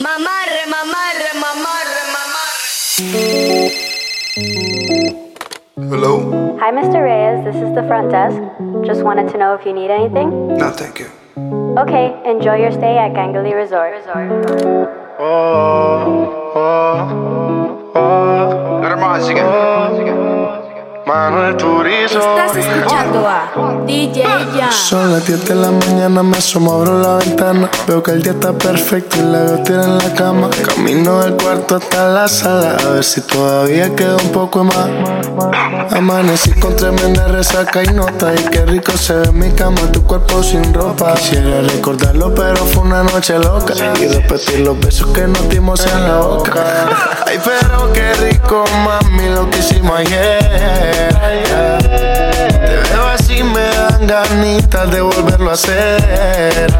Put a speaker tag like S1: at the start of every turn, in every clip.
S1: Mamarre, mamarre, mamarre, mamarre.
S2: Hello?
S3: Hi, Mr. Reyes. This is the front desk. Just wanted to know if you need anything.
S2: No, thank you.
S3: Okay, enjoy your stay at Gangali Resort.
S4: Manuel Turizo.
S1: Estás escuchando a DJ Jan.
S4: Son las 10 de la mañana, me asomo, abro la ventana. Veo que el día está perfecto y la veo tirada en la cama. Camino del cuarto hasta la sala, a ver si todavía queda un poco más. Amanecí con tremenda resaca y nota. Y qué rico se ve en mi cama, tu cuerpo sin ropa. Quisiera recordarlo, pero fue una noche loca. Y repetir los besos que nos dimos en la boca. Ay, pero qué rico, mami, lo que hicimos ayer. Te veo así, me dan ganitas de volverlo a hacer.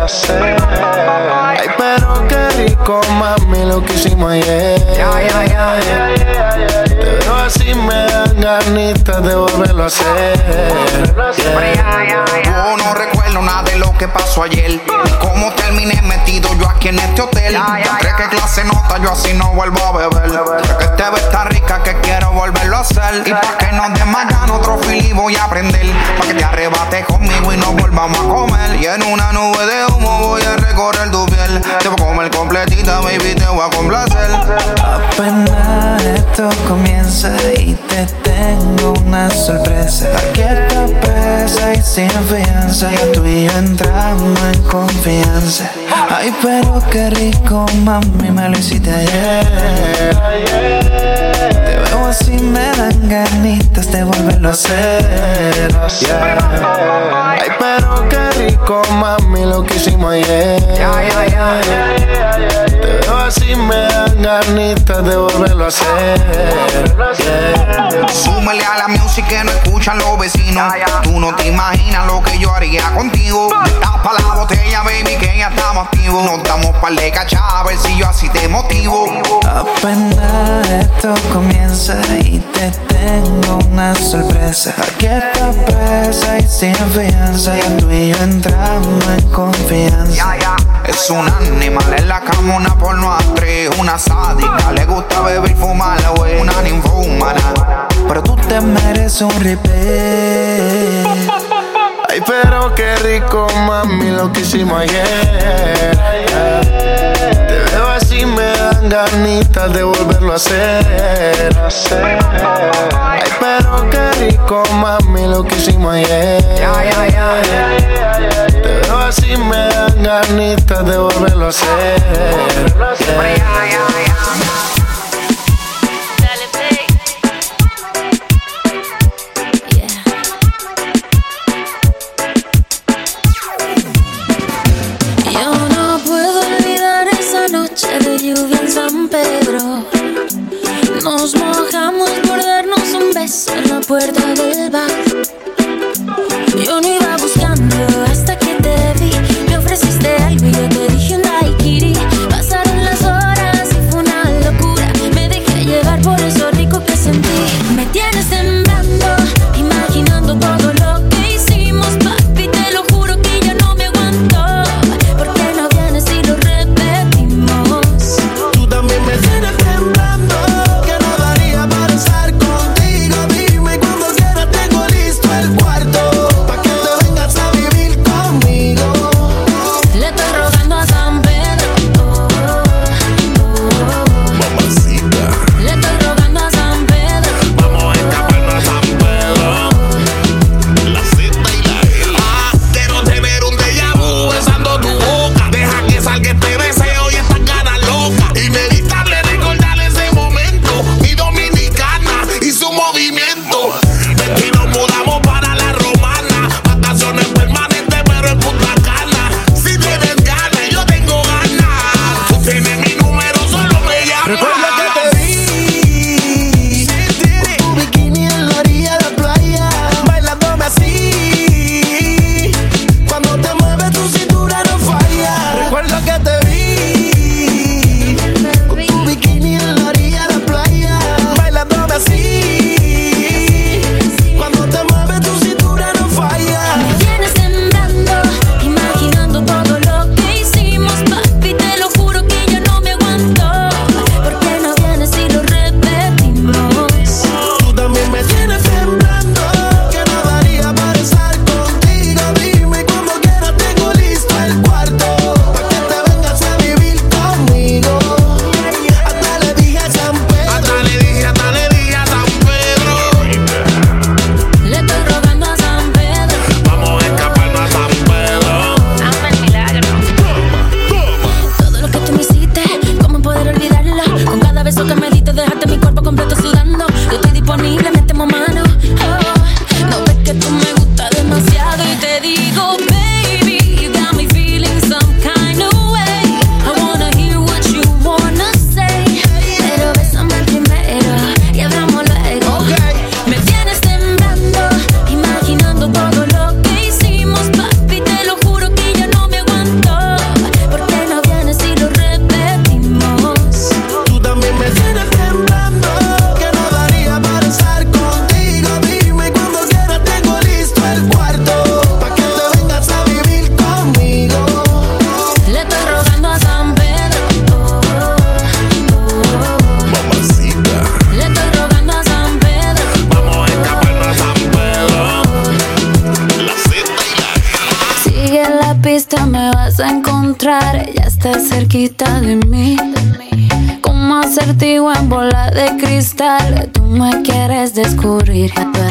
S4: Ay, pero qué rico, mami, lo que hicimos ayer. Te veo así, me dan ganitas de volverlo a hacer.
S5: Yo no recuerdo nada de lo que pasó ayer. Ni cómo terminé metido yo aquí en este hotel. ¿Crees que clase nota? Yo así no vuelvo a beber. Que te ve tan rica que quiero volverlo a hacer. Y pa' que nos desmayan otro fili voy a aprender. Pa' que te arrebates conmigo y nos volvamos a comer. Y en una nube de humo voy a recorrer tu piel. Te voy a comer completita, baby, te voy a complacer.
S6: Apenas esto comienza y te tengo una sorpresa. Aquí está presa y sin fianza. Ya tú y yo entramos en confianza. Ay, pero qué rico, mami, me lo hiciste ayer. Te veo así, me dan ganitas de volverlo a hacer.
S4: Ay, pero qué rico, mami, lo que hicimos ayer. Veo así, me dan ganitas de volverlo a hacer.
S5: Súmele a la música que no escuchan los vecinos. Tú no te imaginas lo que yo haría contigo. Tapa la botella, baby, que ya estamos activos. Nos damos par de cachas, a ver si yo así te motivo.
S6: Apenas esto comienza y te tengo una sorpresa. Aquí está presa y sin fianza. Tú y yo entramos en confianza.
S5: Es un animal en la cama, una porno actriz, una sádica. Le gusta beber y fumar, güey, una ninfómana.
S6: Pero tú te mereces un replay.
S4: Ay, pero qué rico, mami, lo que hicimos ayer. Te veo así, me dan ganitas de volverlo a hacer. Ay, pero qué rico, mami, lo que hicimos ayer. Así, me dan ganitas de volverlo a hacer.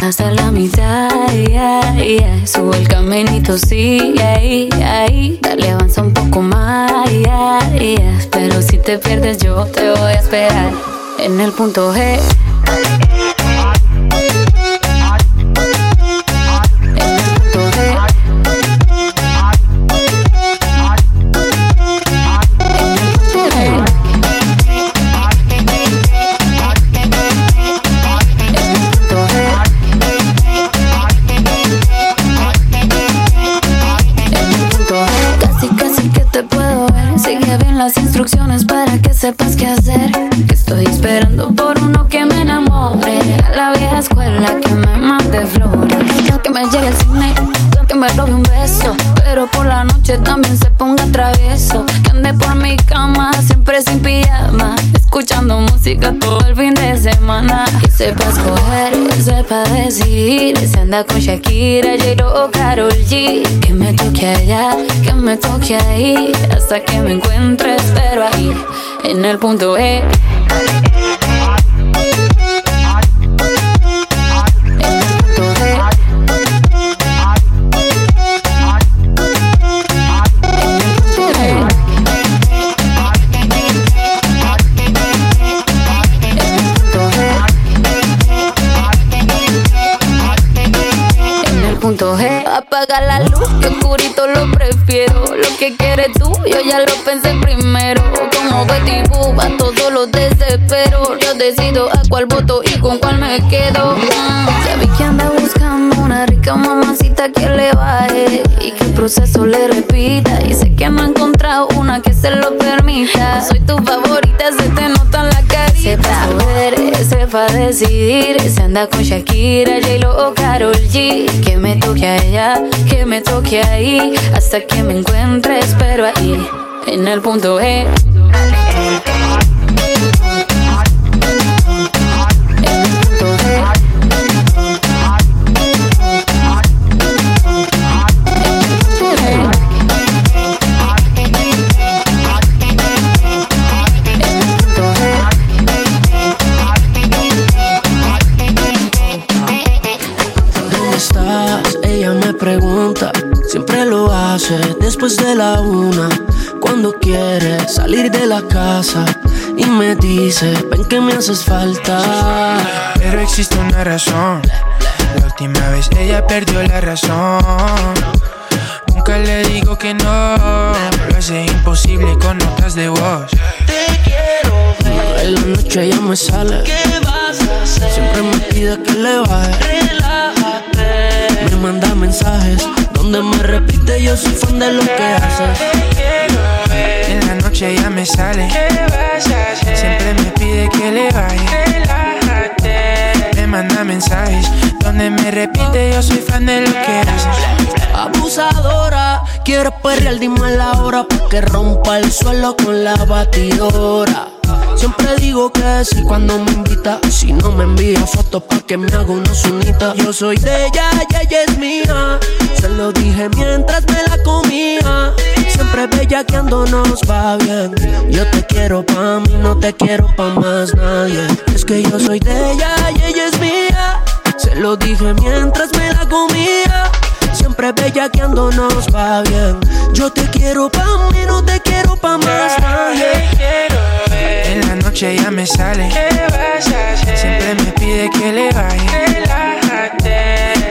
S7: Hasta
S8: la mitad. Yeah, yeah. Sube el caminito, sí, ahí, ahí. Dale, avanza un poco más, yeah, yeah. Pero si te pierdes, yo te voy a esperar en el punto G. anda con Shakira, J-Lo Karol G. Que me toque allá, que me toque ahí. Hasta que me encuentre pero ahí, en el punto E. sepa decidir. Se anda con Shakira, J-Lo o Karol G. Que me toque allá, que me toque ahí. Hasta que me encuentres, pero ahí, en el punto E.
S9: siempre lo hace después de la una, cuando quiere salir de la casa y me dice, ven que me haces falta.
S10: Pero existe una razón, la última vez ella perdió la razón. Nunca le digo que no, lo hace imposible con notas de voz.
S9: Te quiero ver. En la noche ella me sale. ¿Qué vas a hacer? Siempre me pide que le baje manda mensajes donde me repite yo soy fan de lo que haces.
S10: En la noche ya me sale. Siempre me pide que le vaya. Me manda mensajes donde me repite yo soy fan de lo que haces.
S9: Abusadora, quiero perrear, dime la hora porque rompa el suelo con la batidora. Siempre digo que sí cuando me invita. Si no me envía fotos pa' que me haga una sunita. Yo soy de ella y ella es mía. Se lo dije mientras me la comía. Siempre bella que ando nos va bien. Yo te quiero pa' mí, no te quiero pa' más nadie. Es que yo soy de ella y ella es mía. Se lo dije mientras me la comía. Siempre bella que ando nos va bien. Yo te quiero pa' mí, no te quiero pa' más nadie.
S10: Noche ya me sale. Siempre me pide que le vaya.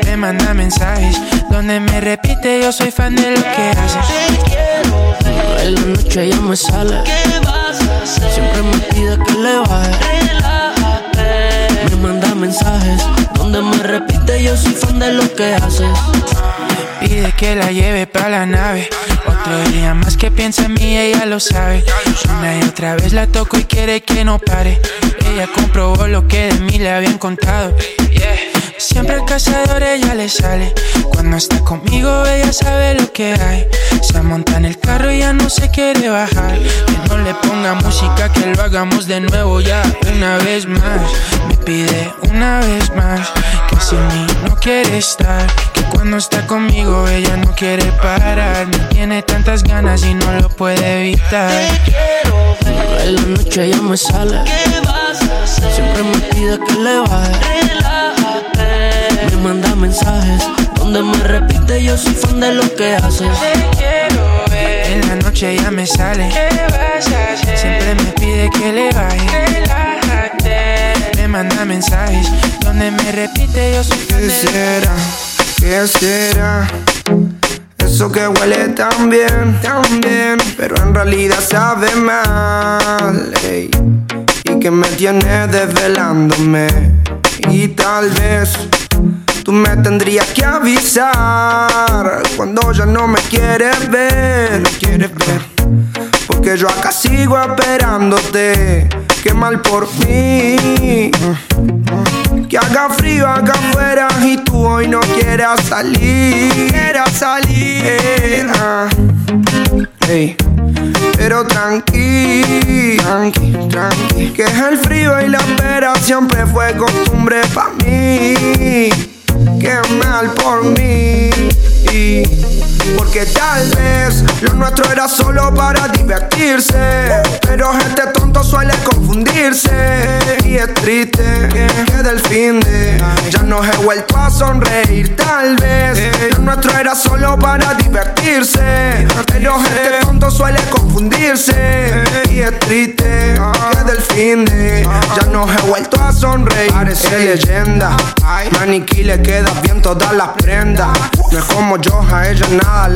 S10: Me manda mensajes donde me repite yo soy fan de lo que haces.
S9: En la noche ya me sale. Siempre me pide que le baje. Me manda mensajes donde me repite yo soy fan de lo que haces.
S10: Pide que la lleve para la nave. Otro día más que piensa en mí, ella lo sabe. Una y otra vez la toco y quiere que no pare. Ella comprobó lo que de mí le habían contado. Siempre al cazador ella le sale. Cuando está conmigo, ella sabe lo que hay. Se monta en el carro y ya no se quiere bajar. Que no le ponga música, que lo hagamos de nuevo ya. Una vez más, me pide una vez más. Que sin mí no quiere estar cuando está conmigo ella no quiere parar. Me tiene tantas ganas y no lo puede evitar.
S11: En la noche ella me sale. Siempre me pide que le baje. Me manda mensajes donde me repite yo soy fan de lo que haces.
S10: En la noche ella me sale. Siempre me pide que le baje. Me manda mensajes donde me repite yo soy fan
S12: ¿Qué
S10: de
S12: será? ¿Qué será? Eso que huele tan bien, tan bien, pero en realidad sabe mal. ey. Y que me tiene desvelándome. Y tal vez tú me tendrías que avisar cuando ya no me quieres ver, no quieres ver. Porque yo acá sigo esperándote. Qué mal por mí. Que haga frío acá afuera y tú hoy no quieras salir. Quieras salir. ah. Pero tranqui, tranqui, tranqui. Que el frío y la espera siempre fue costumbre pa' mí. Qué mal por mí. Porque tal vez lo nuestro era solo para divertirse. Pero gente tonto suele confundirse. Y es triste que del fin de ya no he vuelto a sonreír. Tal vez lo nuestro era solo para divertirse. Pero gente tonto suele confundirse. Y es triste que del fin de ya no he vuelto a sonreír. Parece leyenda. Maniquí le queda bien todas las prendas. No es como yo, a ella nada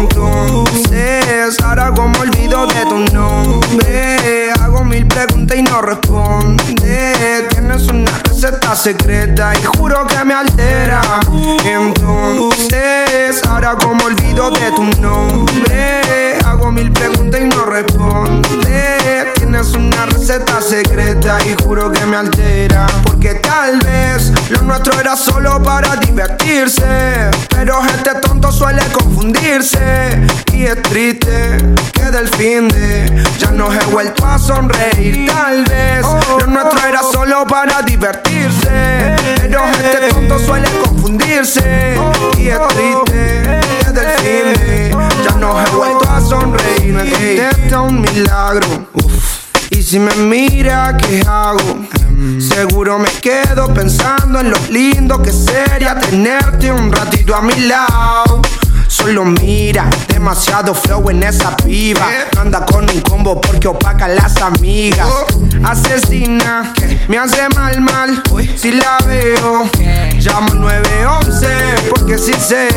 S12: Entonces, ahora como olvido de tu nombre, hago mil preguntas y no responde. Tienes una receta secreta y juro que me altera. Entonces, ahora como olvido de tu nombre, hago mil preguntas y no responde. Tienes una receta secreta y juro que me altera. Porque tal vez lo nuestro era solo para divertirse. Pero gente tonto suele confundirse. Y es triste que del fin de ya no he vuelto a sonreír. Tal vez lo nuestro era solo para divertirse. Pero gente tonto suele confundirse. Y es triste si me mira, ¿qué hago? Seguro me quedo pensando en lo lindo que sería tenerte un ratito a mi lado. Solo mira, demasiado flow en esa piba. Anda con un combo porque opaca las amigas. Asesina, me hace mal, mal. Si la veo, llamo 911 porque sí sé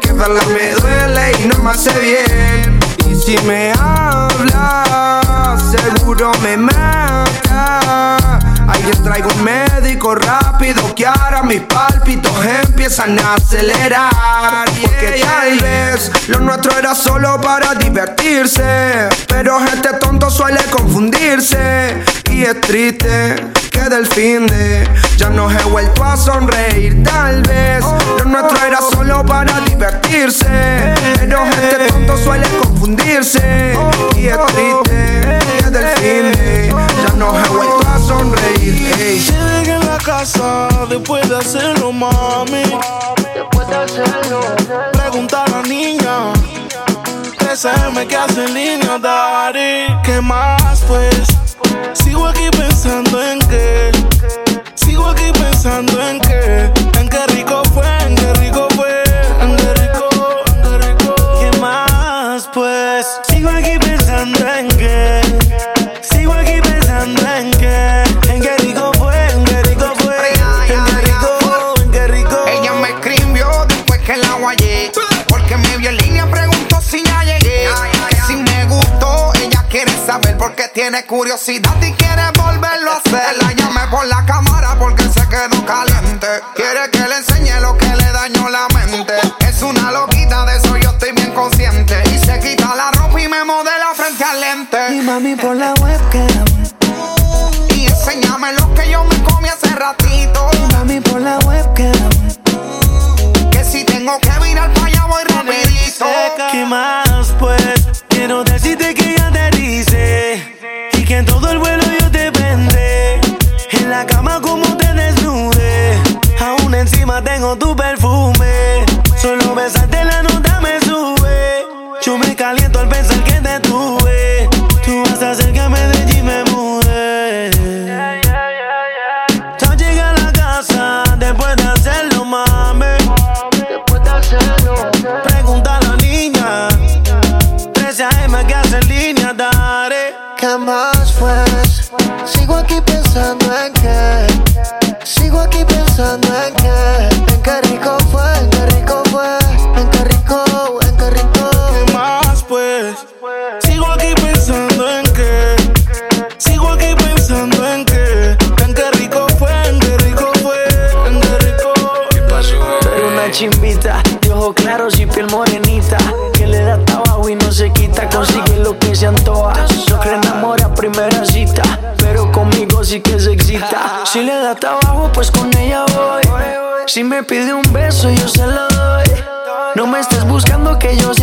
S12: que verla me duele y no me hace bien. Y si me habla, seguro me mata. Alguien traigo un médico rápido que ahora mis pálpitos empiezan a acelerar. Porque tal vez lo nuestro era solo para divertirse. Pero este tonto suele confundirse. Y es triste que del fin de ya no he vuelto a sonreír. Tal vez lo nuestro era solo para divertirse. Pero este tonto suele confundirse. Y es triste que del fin de ya no he vuelto a sonreír. Ey.
S13: Llegué en la casa después de hacerlo, mami. Después de hacerlo. Pregunta a la niña. 13M que hace en línea, daddy. ¿Qué más, pues? Sigo aquí pensando en qué. Sigo aquí pensando en qué. En qué rico
S5: tiene curiosidad y quiere volverlo a hacer. La llamé por la cámara porque se quedó caliente. Quiere que le enseñe lo que le dañó la mente. Es una loquita, de eso yo estoy bien consciente. Y se quita la ropa y me modela frente al lente.
S14: Y mami por la webcam.
S5: Y enséñame lo que yo me comí hace ratito.
S14: Y mami por la webcam.
S5: Que si tengo que virar para allá voy rapidito.
S14: ¿Qué más pues? Quiero decirte que encima tengo tu perfume. Solo besarte la nota me sube. Yo me caliento al pensar que te tuve. Tú vas a hacer que me de y me mude. Ya llegué a la casa después de hacerlo, mami. Después de hacerlo. Pregunta a la niña. 13 AM que hace en línea, daré
S15: ¿Qué más pues? Sigo aquí pensando en que Sigo aquí pensando en
S14: Si me pide un beso, yo se lo doy. No me estés buscando que yo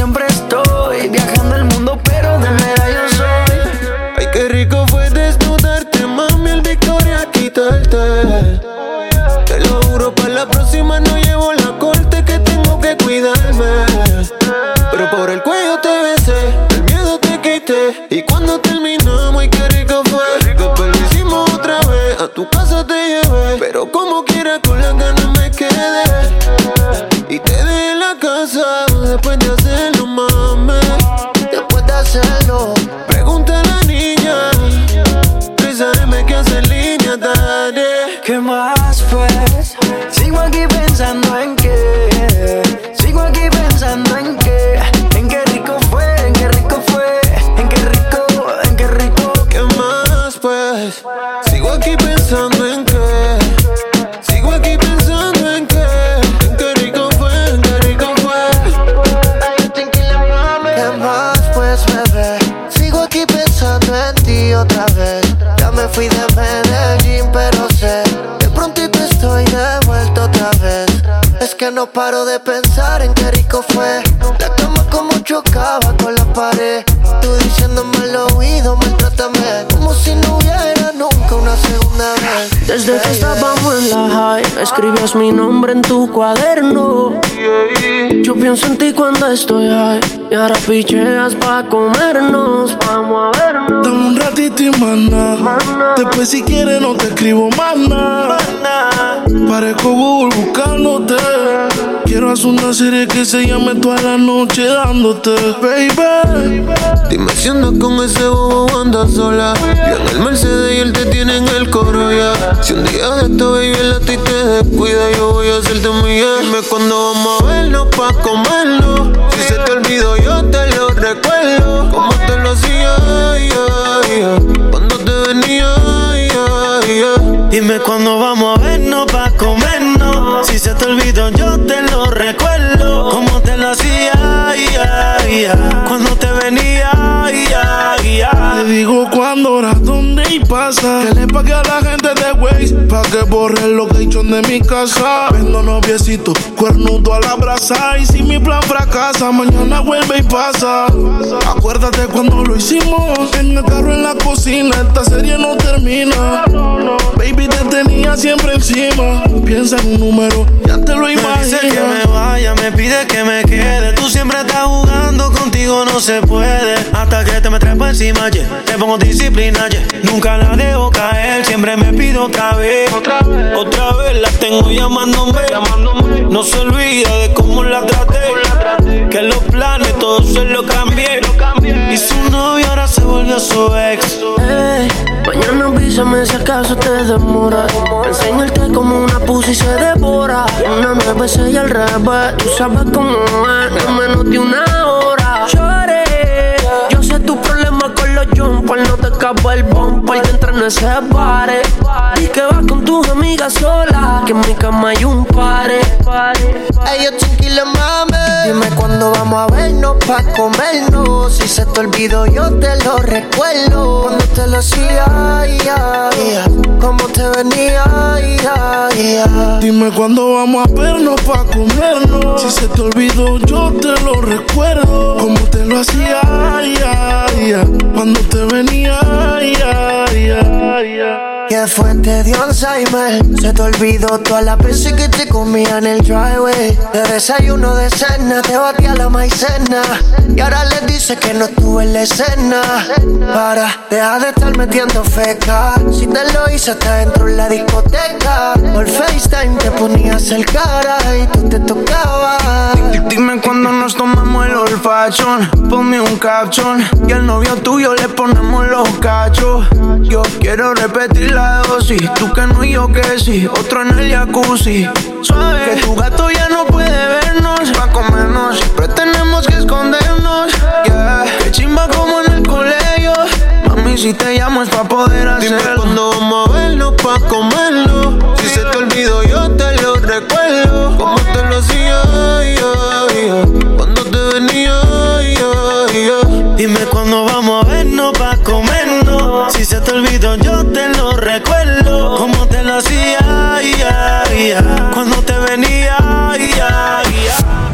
S9: mi nombre en tu cuaderno. Yo pienso en ti cuando estoy high. Y ahora picheas pa' comernos. Vamos a vernos.
S13: Dame un ratito y mana. Después, si quieres, no te escribo más nada. Parezco Google buscándote. Quiero hacer una serie que se llame toda la noche dándote, baby.
S15: Dime si andas con ese bobo andas sola. Yo en el Mercedes y él te tiene en el coro ya. Si un día de esto baby el a ti te descuida, yo voy a hacerte mía. Dime cuando vamos a vernos pa' comernos. Si se te olvidó, yo te lo recuerdo. Como te lo hacía, ay, ay. cuando te venía, ay.
S14: Dime cuándo vamos a vernos pa' comernos Si se te olvidó yo te lo recuerdo Hacía, ay, ay, ay. Cuando te
S13: digo cuándo, hora, dónde y pasa. Que le pague a la gente de Waze pa' que borre el location de mi casa. Vendo noviecito, cuernudo a la brasa. Y si mi plan fracasa, mañana vuelve y pasa. Acuérdate cuando lo hicimos en el carro en la cocina. Esta serie no termina. Baby, te tenía siempre encima. Piensa en un número, ya te lo
S14: Me dice que me
S13: imaginas.
S14: vaya, me pide que me quede. Tú siempre estás jugando, contigo no se puede. Hasta que te me trepo encima, yeah. Te pongo disciplina, yeah. Nunca la dejo caer, siempre me pido otra vez. Otra vez, otra vez la tengo llamándome. No se olvida de cómo la traté. Que los planes todos se lo cambié. Y su novio ahora se volvió su ex.
S9: Ey, mañana avísame si acaso te demora. Enseñarte como una pussy se devora. Una nueve y al revés. Tú sabes cómo es, en menos de una hora. Los no te escapa el bumper que entra en ese pare. Y que vas con tus amigas sola, que en mi cama hay un pare.
S14: Ey, yo tranquila, mami. Dime cuándo vamos a vernos pa' comernos. Si se te olvidó, yo te lo recuerdo. Cuando te lo hacía, ya, ya. Cómo te venía, ya.
S13: Dime cuándo vamos a vernos pa' comernos. Si se te olvidó, yo te lo recuerdo. Como te lo hacía. Cuando te venía.
S14: Que fue te dio Alzheimer. Se te olvidó todas las veces que te comía en el driveway. De desayuno de cena te batía la maicena. Y ahora le dice que no estuve en la escena. Para, deja de estar metiendo feca. Si te lo hice hasta dentro en la discoteca. Por FaceTime te ponías el cara y tú te tocabas.
S16: Dime cuando nos tomamos el olfachón Ponme un caption. Y al novio tuyo le ponemos los cachos. Yo quiero repetir la dosis. Tú que no y yo que sí Otro en el jacuzzi. Suave. Que tu gato ya no puede vernos Pa' comernos. Siempre tenemos que escondernos Yeah. Que chimba como en el colegio. Mami si te llamo es pa' poder hacerlo.
S14: Dime cuándo vamos a vernos pa' comerlo. Si se te olvidó yo te lo recuerdo. Como te lo hacía. Cuando te venía. Dime cuándo vamos a vernos pa' comernos. Si se te olvidó yo recuerdo Como te lo hacía, ya, ya. Cuando te venía, ya.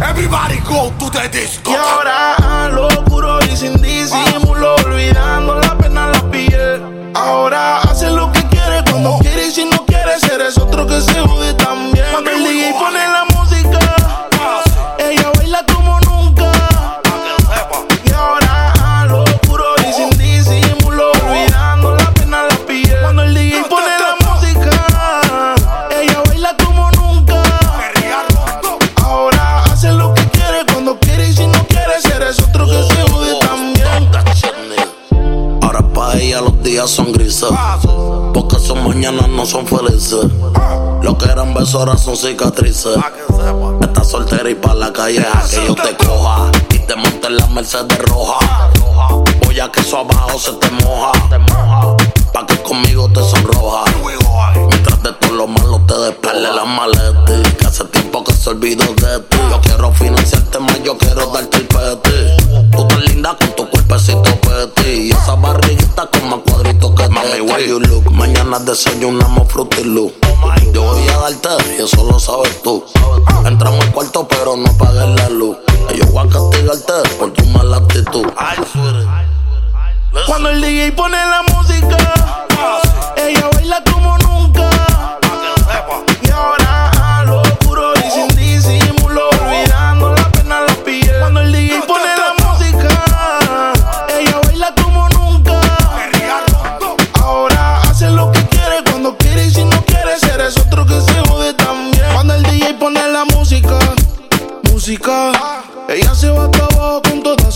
S13: Everybody go to the disco. Y ahora lo puro y sin disimulo, olvidando la pena la piel. Ahora hace lo que quiere cuando quiere y si no quiere ser es otro que se jode también. No
S17: son felices. Lo que eran besos ahora son cicatrices. Estás soltera y pa' la calle a que yo te coja. Y te monte en la Mercedes roja. Voy a que eso abajo se te moja. Pa' que conmigo te sonroja. Mientras de todo lo malo te despele la maleta. Que hace tiempo que se olvidó de ti. Yo quiero financiarte más, yo quiero darte el peti. Tú tan linda con tu cuerpecito peti. Y esa barriguita con más cuadritos que Mami, where you look. Mañana desayunamos Fruity Loop. Yo voy a darte y eso lo sabes tú. Entramos al cuarto pero no apagues la luz. Yo voy a castigarte por tu mala actitud.
S13: Cuando el DJ pone la música, ella baila como nunca. Y ahora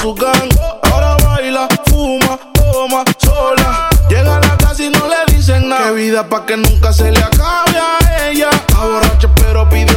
S13: su gang. Ahora baila, fuma, toma, sola. Llega a la casa y no le dicen nada. Qué vida pa' que nunca se le acabe a ella. Está borracha pero pide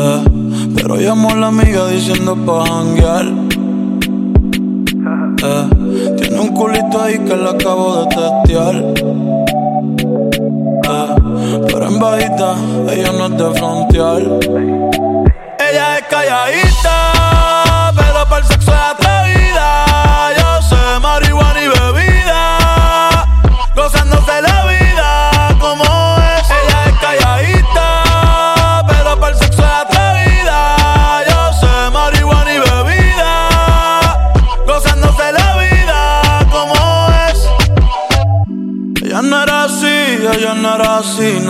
S16: Eh, pero llamó a la amiga diciendo pa' janguear. Eh, tiene un culito ahí que la acabo de testear. Eh, pero en bajita, ella no es de frontear. Ella es calladita,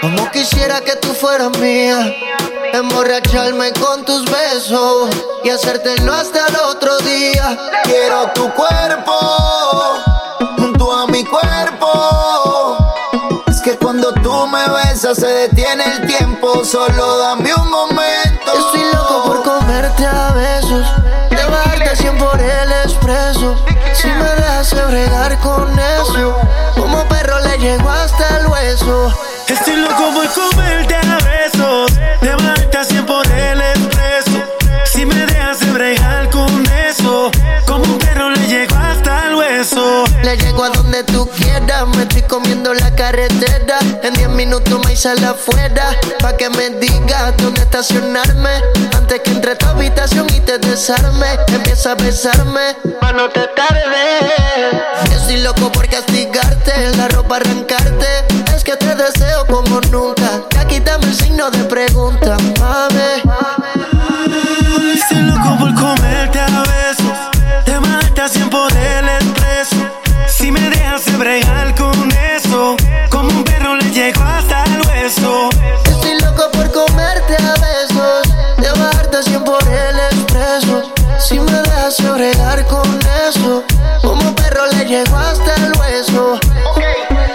S14: Como quisiera que tú fueras mía. Emborracharme con tus besos y hacértelo hasta el otro día. Quiero tu cuerpo junto a mi cuerpo. Es que cuando tú me besas se detiene el tiempo. Solo dame un momento. Estoy loco por comerte a besos. Bajarte 100 por el expreso. Si me dejas bregar con eso. Como perro le llego hasta el hueso.
S18: Estoy loco por comerte a besos, de bajarte a 100 llego
S14: a donde tú quieras, me estoy comiendo la carretera. En 10 minutos me sale afuera, pa' que me digas dónde estacionarme. Antes que entre tu habitación y te desarme, empieza a besarme, pa' no te tarde. Estoy loco por castigarte, la ropa arrancarte. Es que te deseo como nunca, ya quítame el signo de pregunta, mami.
S18: Me dejas de bregar con eso, como un perro le llego hasta el hueso.
S14: Estoy loco por comerte a besos, de bajarte 100 por el expreso. Si me dejas bregar con eso, como perro le llego hasta el hueso.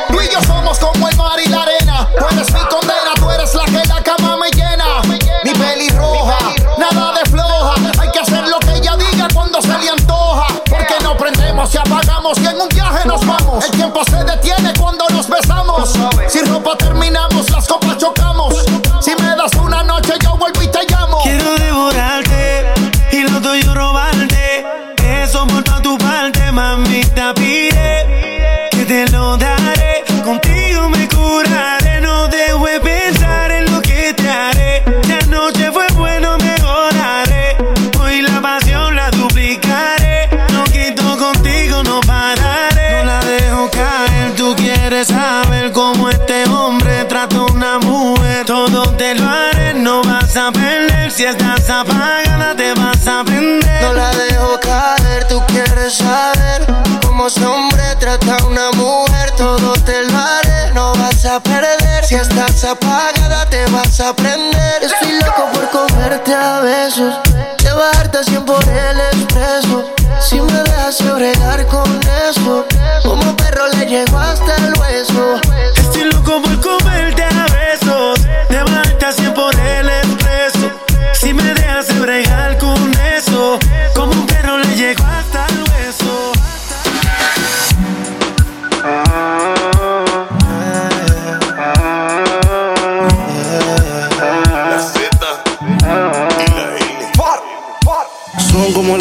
S17: Tú y yo somos como el mar y la arena. Tú eres mi condena, tú eres la que la cama me llena. Mi pelirroja, nada de floja. Hay que hacer lo que ella diga cuando se le antoja. Porque no prendemos y apagamos y
S18: lo daré. Contigo me curaré. No dejo de pensar en lo que te haré. La noche fue bueno, mejoraré. Hoy la pasión la duplicaré. No quito contigo, no pararé. No la dejo caer. Tú quieres saber cómo este hombre trata una mujer. Todo te lo haré. No vas a perder. Si estás apagada, te vas a prender.
S14: No la dejo caer, tú quieres saber cómo ese hombre trata una mujer. Todo te lo haré, no vas a perder. Si estás apagada, te vas a prender. Estoy loco por comerte a besos, llevarte a por el expreso. Si me dejas bregar con eso, como perro le llego hasta el hueso.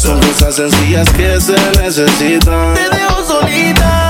S13: Son cosas sencillas que se necesitan.
S18: Te dejo solita.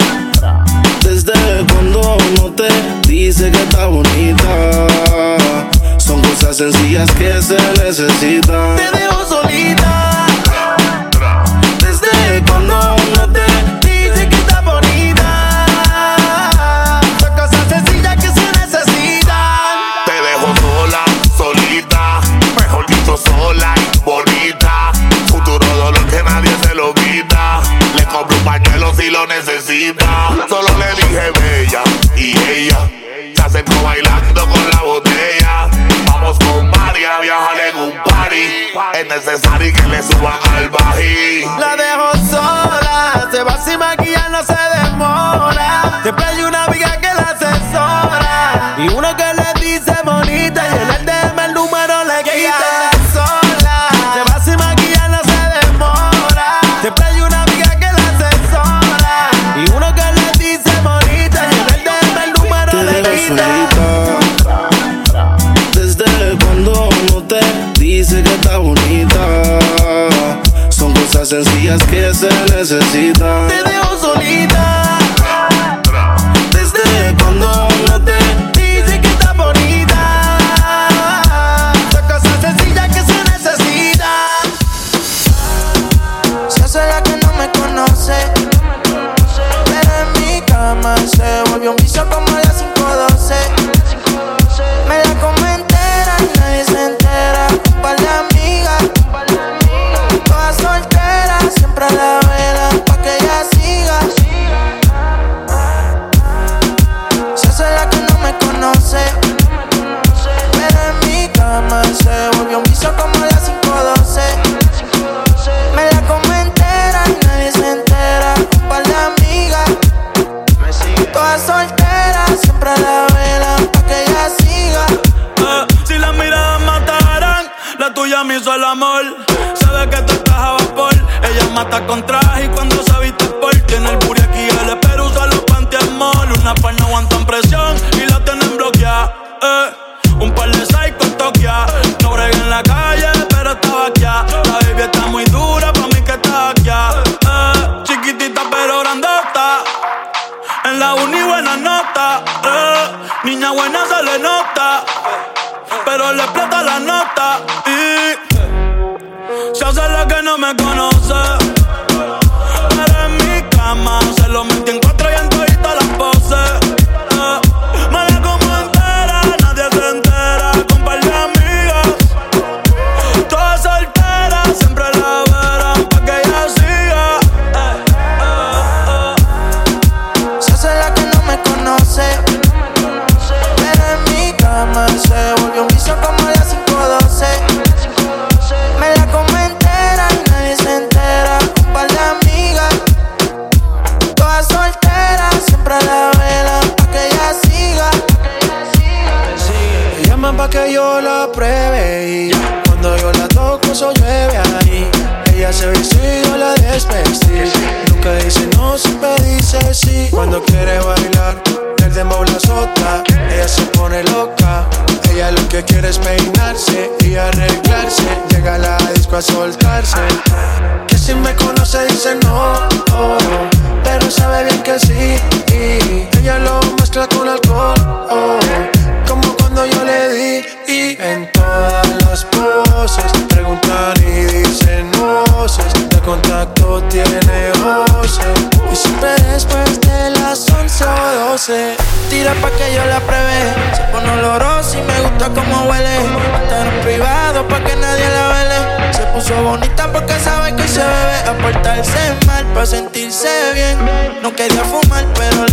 S13: Desde cuando no te dice que está bonita. Son cosas sencillas que se necesitan.
S18: Te dejo solita.
S13: No
S19: quería fumar, pero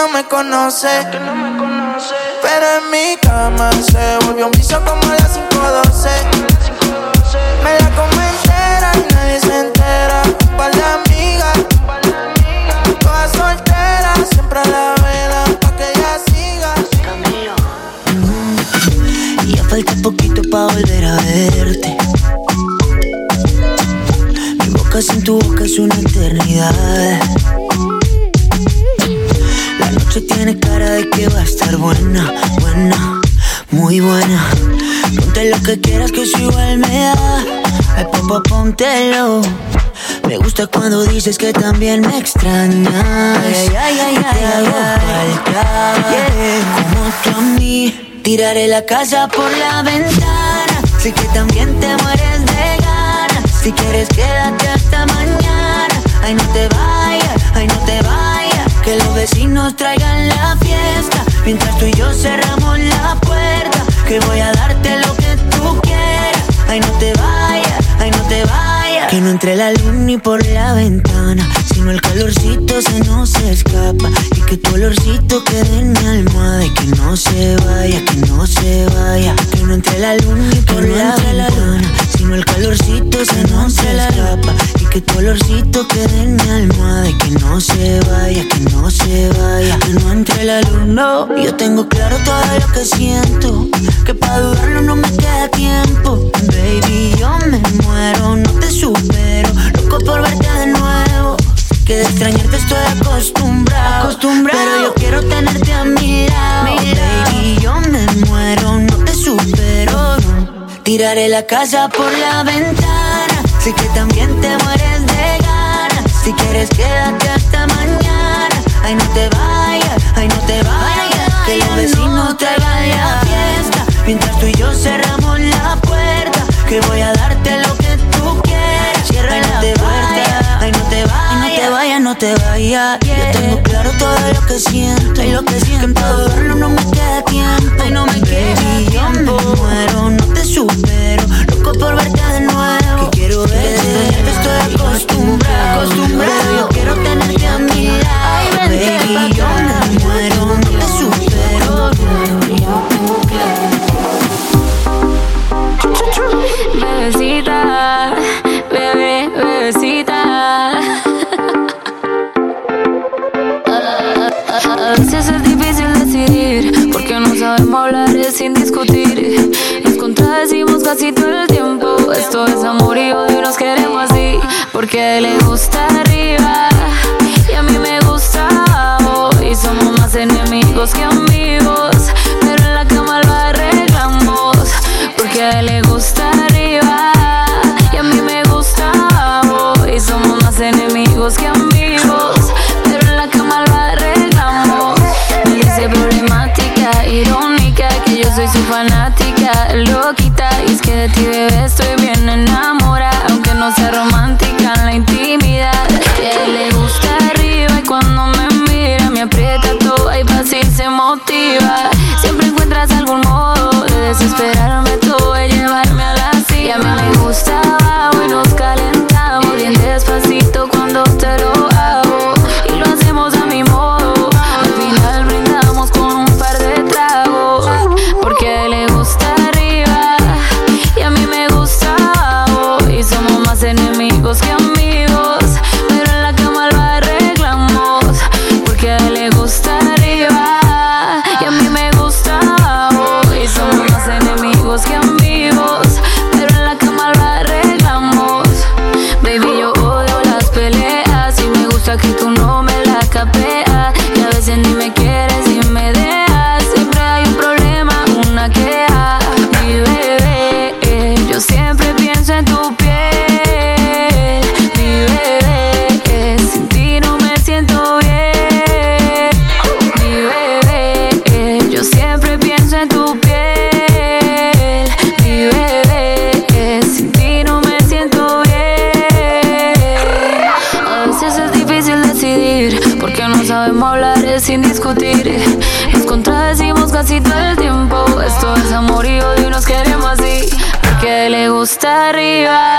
S19: la que no me conoce. Pero en mi cama se volvió un vicio como las 512. Me la como entera y nadie se entera. Un par de amigas, todas solteras, siempre a la vela pa' que ella siga.
S11: Y ya falta poquito pa' volver a verte. Mi boca sin tu boca es una eternidad. Noche tiene cara de que va a estar buena, buena, muy buena. Ponte lo que quieras que eso igual me da. Ay, papá, póntelo. Me gusta cuando dices que también me extrañas. Ay, ay, ay, ay, te hago falta. Como tú a mí, tiraré la casa por la ventana. Sé que también te mueres de ganas. Si quieres, quédate hasta mañana. Ay, no te vayas, Que los vecinos traigan la fiesta. Mientras tú y yo cerramos la puerta. Que voy a darte lo que tú quieras. Ay, no te vayas, ay, no te vayas. Que no entre la luz ni por la ventana. Sino el calorcito se nos escapa. Y que tu olorcito quede en mi almohada. Y que no se vaya, que no se vaya. Que no entre la luz ni por la ventana. Escapa. Y que en mi almohada. Y que no se vaya, que no se vaya. Que no entre la luz, no. Yo tengo claro todo lo que siento. Que para dudarlo no me queda tiempo. Baby, yo me muero, no te supero. Loco por verte de nuevo. Que de extrañarte estoy acostumbrado. Pero yo quiero tenerte a mi lado. Baby, yo me muero, no te supero. no. Tiraré la casa por la ventana. Sé que también te mueres de. Si quieres, quédate hasta mañana. Ay, no te vayas, ay, no te vayas. Que los vecinos traigan la fiesta. Mientras tú y yo cerramos la puerta. Que voy a darte lo que tú quieras. Cierra la puerta. Ay, no te vayas, no te vayas, no te vayas. Yo tengo claro todo lo que siento. Y lo que siento. Que para no me queda tiempo. Ay, no me queda tiempo. Yo me muero, no te supero. Yo quiero
S8: tenerte a mi lado. Baby, yo me muero, no te supero. Bebecita, bebé, bebecita. A veces es difícil decidir, porque no sabemos hablar sin discutir. Nos contradecimos casi todo el tiempo. Esto es amor y odio, nos queremos. Porque le gusta arriba y a mí me gusta abajo. Y somos más enemigos que amigos. arriba.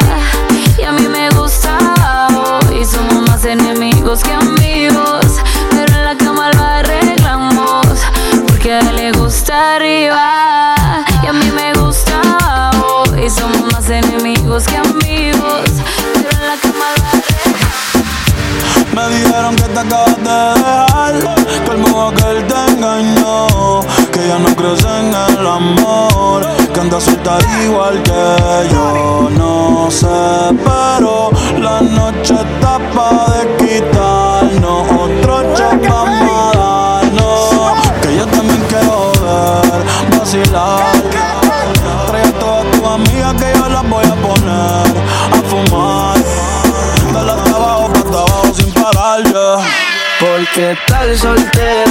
S14: soltero.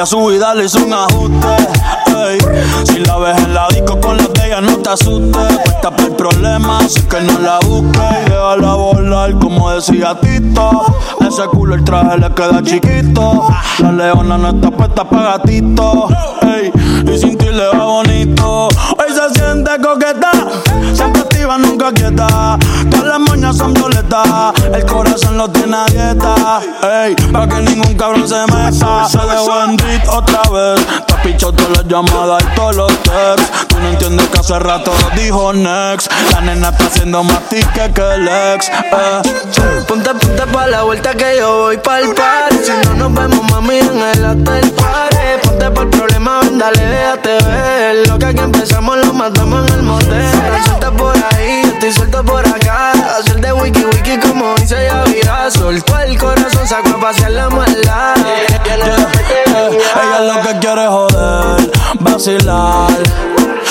S14: A
S13: su vida le hizo un ajuste. Ey. Si la ves en la disco con la de no te asustes. Pues tapa el problema, así que no la busques. Y déjala volar, como decía Tito. Ese culo el traje le queda chiquito. La leona no está puesta para gatito. Ey. Y sin ti le va bonito. Hoy se siente coqueta. Se nunca quieta. Todas las moñas son violetas. El corazón lo tiene a dieta.
S16: Ey, pa' que ningún cabrón se meta. Se dejó en beat otra vez. Te picho todas las llamadas y todos los texts. Tú no entiendes que hace rato dijo next. La nena está haciendo más tique que el ex. Eh.
S14: Ponte, ponte pa' la vuelta que yo voy pa el par. Si no nos vemos, mami, en el hotel pare. Ponte pa' el problema, ven, dale, déjate ver. Lo que aquí empezamos lo matamos en el motel. Tan por ahí suelto por acá. Hacer de wiki wiki como dice Yavira. Soltó el corazón, sacó a pasear la maldad.
S16: Ella lo que quiere es joder, vacilar.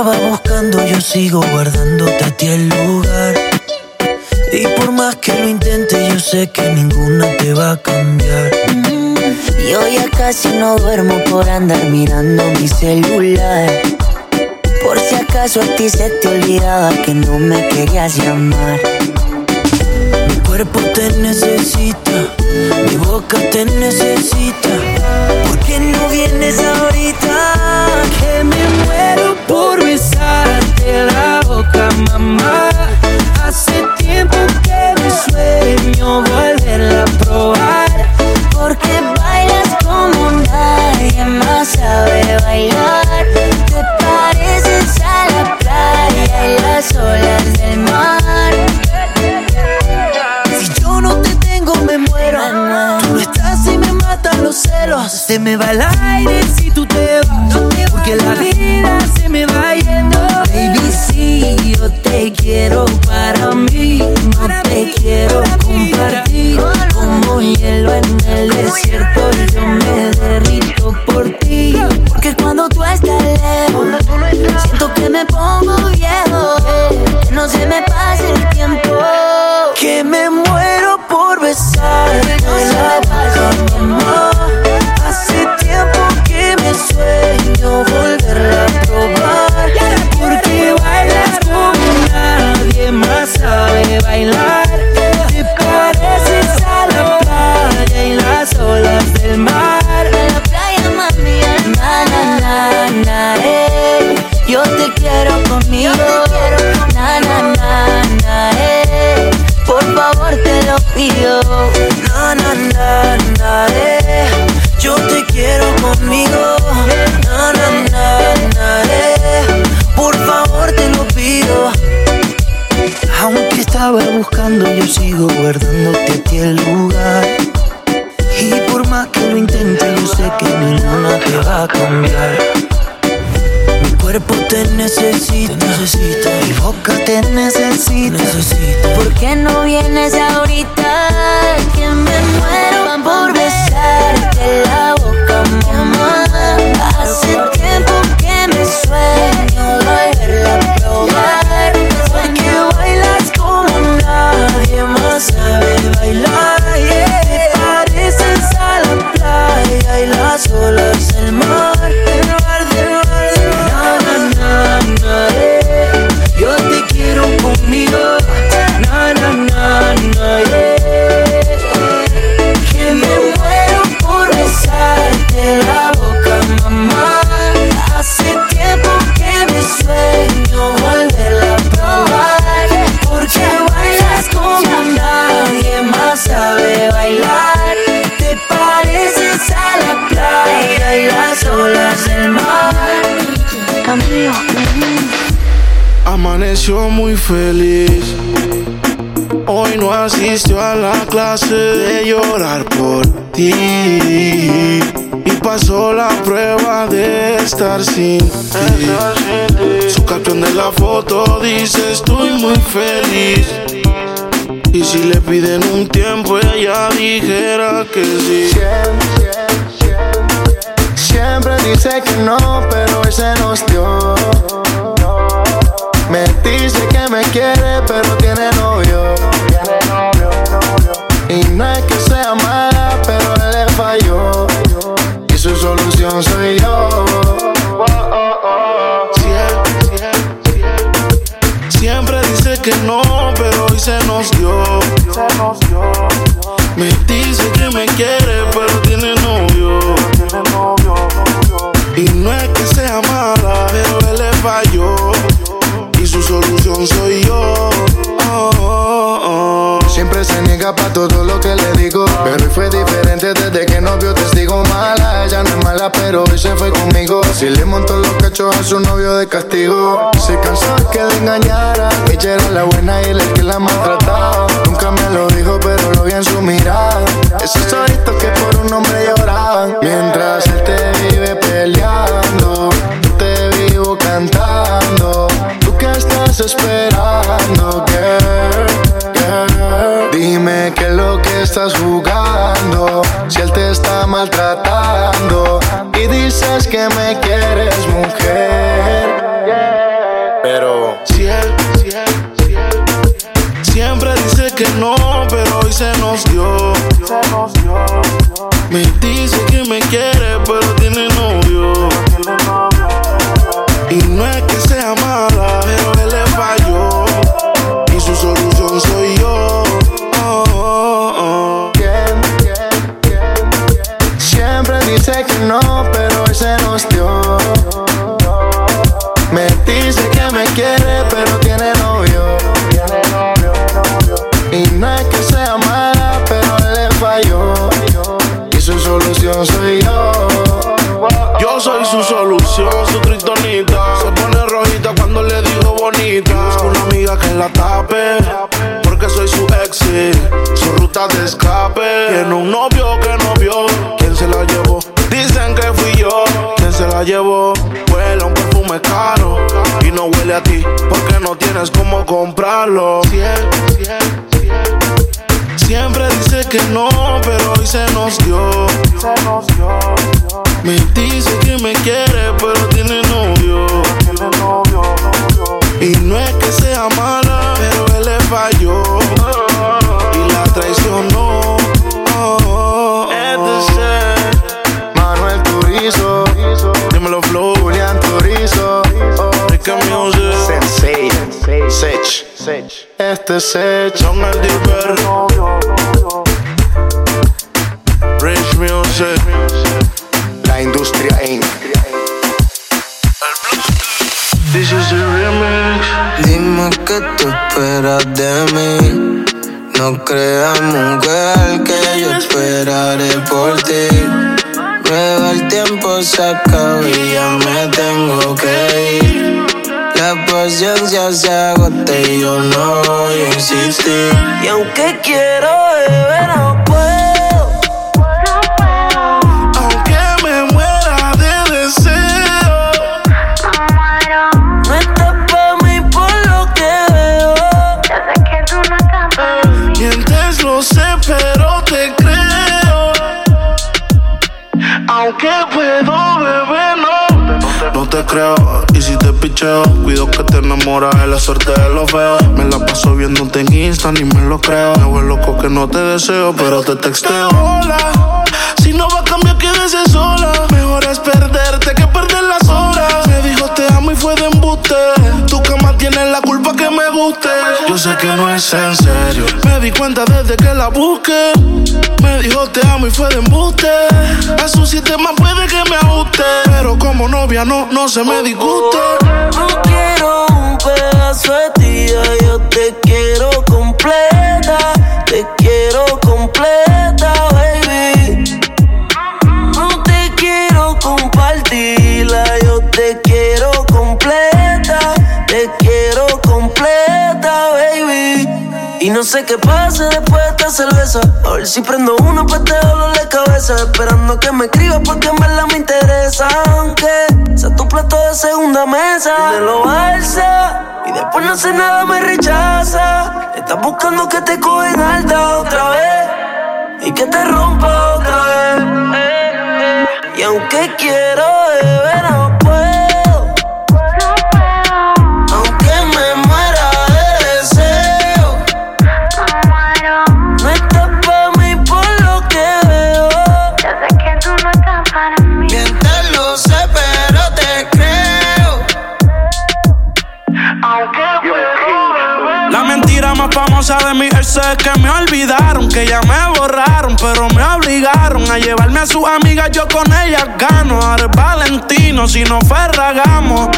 S11: Estaba buscando, yo sigo guardándote a ti el lugar. Y por más que lo intente, yo sé que ninguna te va a cambiar.
S20: Yo ya casi no duermo por andar mirando mi celular. Por si acaso a ti se te olvidaba que no me querías llamar.
S11: Mi cuerpo te necesita, mi boca te necesita. ¿Por qué no vienes ahorita? Que me muero por besarte la boca, mamá. Hace tiempo que me sueño volverla a probar.
S20: Porque bailas como nadie más sabe bailar. Te pareces a la playa y las olas del mar.
S11: Si yo no te tengo, me muero. Tú no estás y me matan los celos. Se me va
S16: feliz. Hoy no asistió a la clase de llorar por ti. Y
S13: pasó la prueba de estar sin ti. Su caption de la foto dice estoy muy feliz. Y si le piden un tiempo, ella dijera que sí.
S4: Siempre dice que no, pero hoy se nos dio. Me dice me quiere, pero tiene novio. Y no es que sea mala, pero él le falló. Y su solución soy yo.
S13: Siempre dice que no, pero hoy se nos dio. Me dice que me quiere,
S4: todo lo que le digo. Pero hoy fue diferente desde que no vio testigo mala. Ella no es mala, pero hoy se fue conmigo. Si le montó los cachos a su novio de castigo. Se cansó de que le engañara. Ella era la buena y él el que la maltrataba. Nunca me lo dijo, pero lo vi en su mirada. Esos ojitos que por un hombre lloraban. Mientras él te vive peleando, yo te vivo cantando. ¿Tú qué estás esperando, girl? Dime qué es lo que estás jugando. Si él te está maltratando y dices que me quieres, mujer. Pero
S13: Si si él siempre dice que no, pero hoy se nos dio. Me dice que me quiere, pero tiene novio. Y no es que sea mala, pero
S4: no, pero hoy se nos dio. Me dice que me quiere, pero tiene novio. Y no es que sea mala, pero le falló. Y su solución soy yo.
S13: Yo soy su solución, su kriptonita. Se pone rojita cuando le digo bonita. Busco una amiga que la tape, porque soy su ex, su ruta de escape. Tiene un novio que no vio, la llevó? Huele a un perfume caro y no huele a ti, porque no tienes cómo comprarlo. Siempre, dice que no, pero hoy se nos dio. Me dice que me quiere, pero tiene novio. Y no es que sea mala, pero él le falló.
S4: Sech. Sech. Este es Sech.
S13: Son el Dipper. Rich Music.
S4: La industria Inc.
S13: This is the remix.
S9: Dime qué tú esperas de mí. No creas, mujer, que yo esperaré por ti. Luego el tiempo se acaba y ya me tengo que ir. La paciencia se agota y yo no voy a insistir. Y aunque quiero beber, no puedo.
S13: Aunque me muera de deseo.
S9: No estás pa' mí por lo que veo.
S13: Mientes, lo sé, pero te creo. Aunque puedo beber, no. No te creo, cuido que te enamoras de la suerte de los feos. Me la paso viéndote en Insta, ni me lo creo. Me vuelvo loco que no te deseo, pero te texteo. Hola, Yo sé que no es en serio. Me di cuenta desde que la busqué. Me dijo te amo y fue de embuste. A su sistema puede que me ajuste. Pero como novia no, no se me disguste.
S9: No quiero un pedazo de ti, yo te quiero completa, te quiero completa, no sé qué pasa después de esta cerveza. A ver si prendo uno, pues te hablo la cabeza. Esperando que me escribas porque en verdad me interesa. Aunque sea tu plato de segunda mesa. Me lo alza y después no hace nada, me rechaza. Estás buscando que te cogen alta otra vez y que te rompa otra vez. Y aunque quiero beber,
S13: de mi ex es que me olvidaron, que ya me borraron, pero me obligaron a llevarme a sus amigas, yo con ellas gano. Ahora es Valentino, si no ferragamos.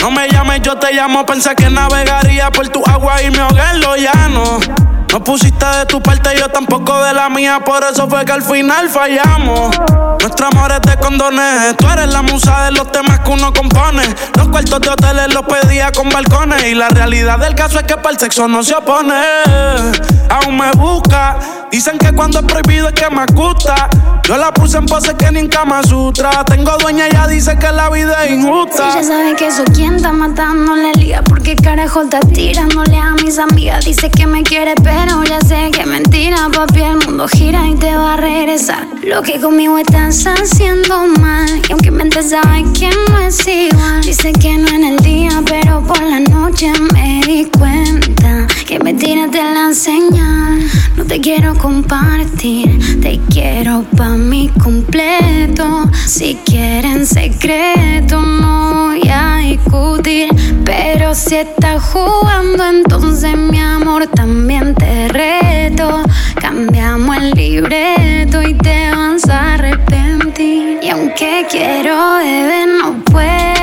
S13: No me llames, yo te llamo, pensé que navegaría por tu agua y me ahogué en lo llano. No pusiste de tu parte, yo tampoco de la mía, por eso fue que al final fallamos. Nuestro amor es de condones, tú eres la musa de los temas que uno compone. Los cuartos de hoteles los pedía con balcones, y la realidad del caso es que para el sexo no se opone. Aún me busca, dicen que cuando es prohibido es que me gusta. Yo la puse en pose que ni en Kama Sutra. Tengo dueña, ella dice que la vida es injusta.
S21: Si ella sabe que soy quien está matando la liga Porque carajo está tirándole a mis amigas Dice que me quiere pero ya sé que es mentira Papi, el mundo gira y te va a regresar. Lo que conmigo estás haciendo mal Y aunque mente sabe que no es igual. Dice que no en el día pero por la noche me di cuenta Que me tiraste la señal. No te quiero compartir Te quiero pa' mi completo. Si quieren secreto no voy a discutir. Pero si estás jugando entonces mi amor también te reto. Cambiamos el libreto y te vas a arrepentir. Y aunque quiero beber no puedo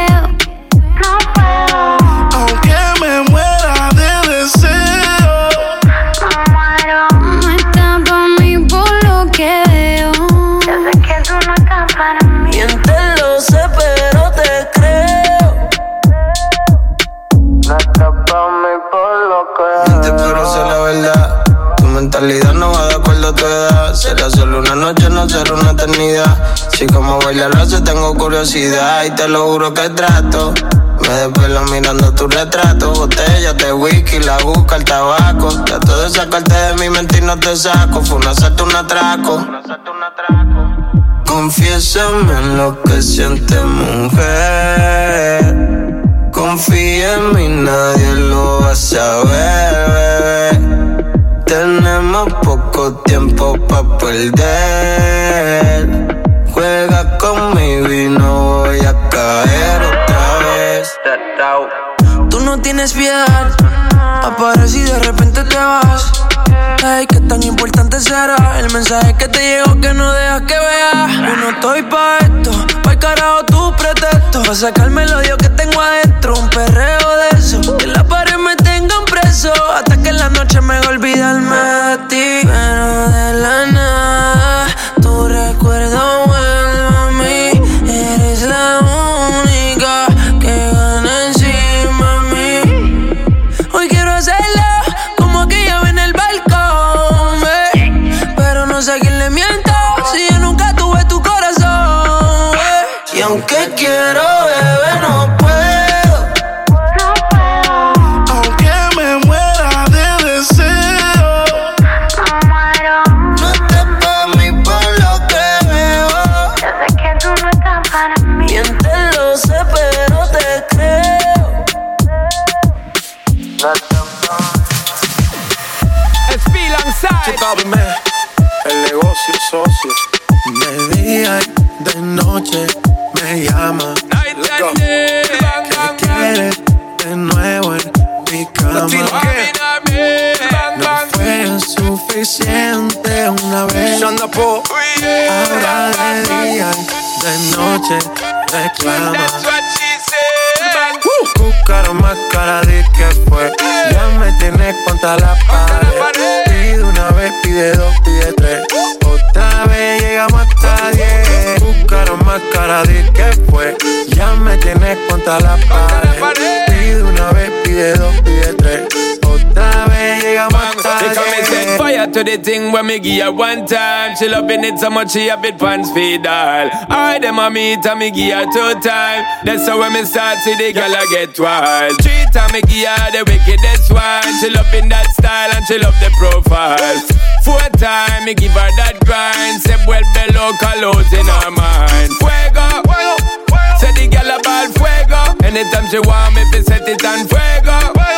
S9: Será solo una noche, no será una eternidad. Si como baila lo hace, tengo curiosidad. Y te lo juro que trato. Me desvelo mirando tu retrato. Botellas de whisky, la busca, el tabaco. Trato de sacarte de mi mente y no te saco. Fue un asalto, un atraco. Confiésame en lo que sientes, mujer. Confía en mí, nadie lo va a saber. Tenemos poco tiempo para perder. Juega conmigo y no voy a caer otra vez. Tú no tienes piedad, apareces y de repente te vas. Ay, qué tan importante será el mensaje que te llegó que no dejas que vea. Yo no estoy pa' esto, pa' carajo tu pretexto. Pa' sacarme el odio que tengo adentro, un perreo de eso. Que la pared me preso, hasta que en la noche me haga olvidarme de ti. Pero de la nada, tu recuerdo
S22: the thing when me give her one time. She loving it so much she have it pants feed all. I them a meet and me give her two time. That's how when me start see the girl I get wild. Three time me give her the wickedest one. She loving that style and she love the profile. Four time me give her that grind. Say well below colors in her mind. Fuego, say the girl ball fuego. Anytime she want me, fi set it on fuego.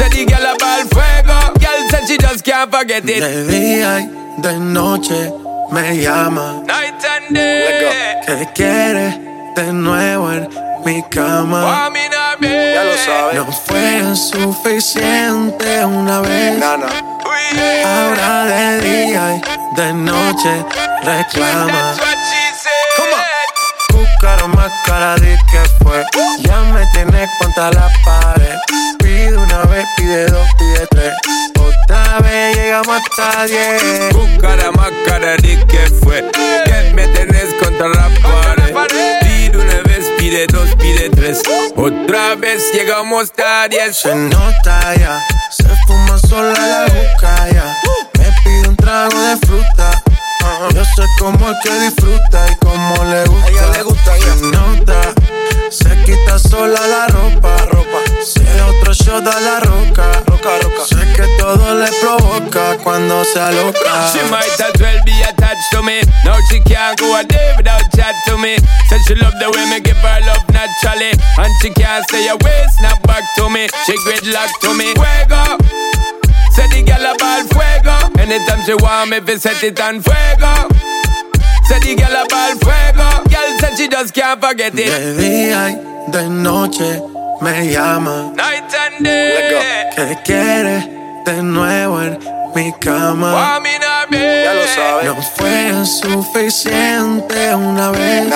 S22: Say the girl about fuego. Girl said she just can't forget it.
S19: De día y de noche me llama.
S22: Night and day.
S19: Que quiere de nuevo en mi cama.
S22: Ya lo sabes.
S19: No fue suficiente una vez. Ahora de día y de noche reclama. Buscar más cara de que fue. Ya me tienes contra la pared. Pide una vez, pide dos, pide tres. Otra vez llegamos hasta diez.
S22: Buscar más cara de que fue. Que me tenés contra la pared. Pide una vez, pide dos, pide tres. Otra vez llegamos hasta diez.
S19: Se nota ya, se fuma sola la boca ya. Me pide un trago de fruta. Yo sé cómo es que disfruta y cómo le gusta. ella le gusta, Se nota, se quita sola la ropa. ropa. Si otro shot a la roca. roca, roca. Sé que todo le provoca cuando se aloca.
S22: She might as well be attached to me. Now she can't go a day without chat to me. Said she love the way me give her love naturally. And she can't stay away, snap back to me. She gridlock to me. Fuego. Say the girl about fuego. Anytime she want me, fi set it on fuego. Say the girl about fuego. Girl said she just can't forget it.
S19: De día y de noche me llama.
S22: Night and day.
S19: Que quiere de nuevo en mi cama.
S22: Ya lo sabes.
S19: No fue suficiente una vez.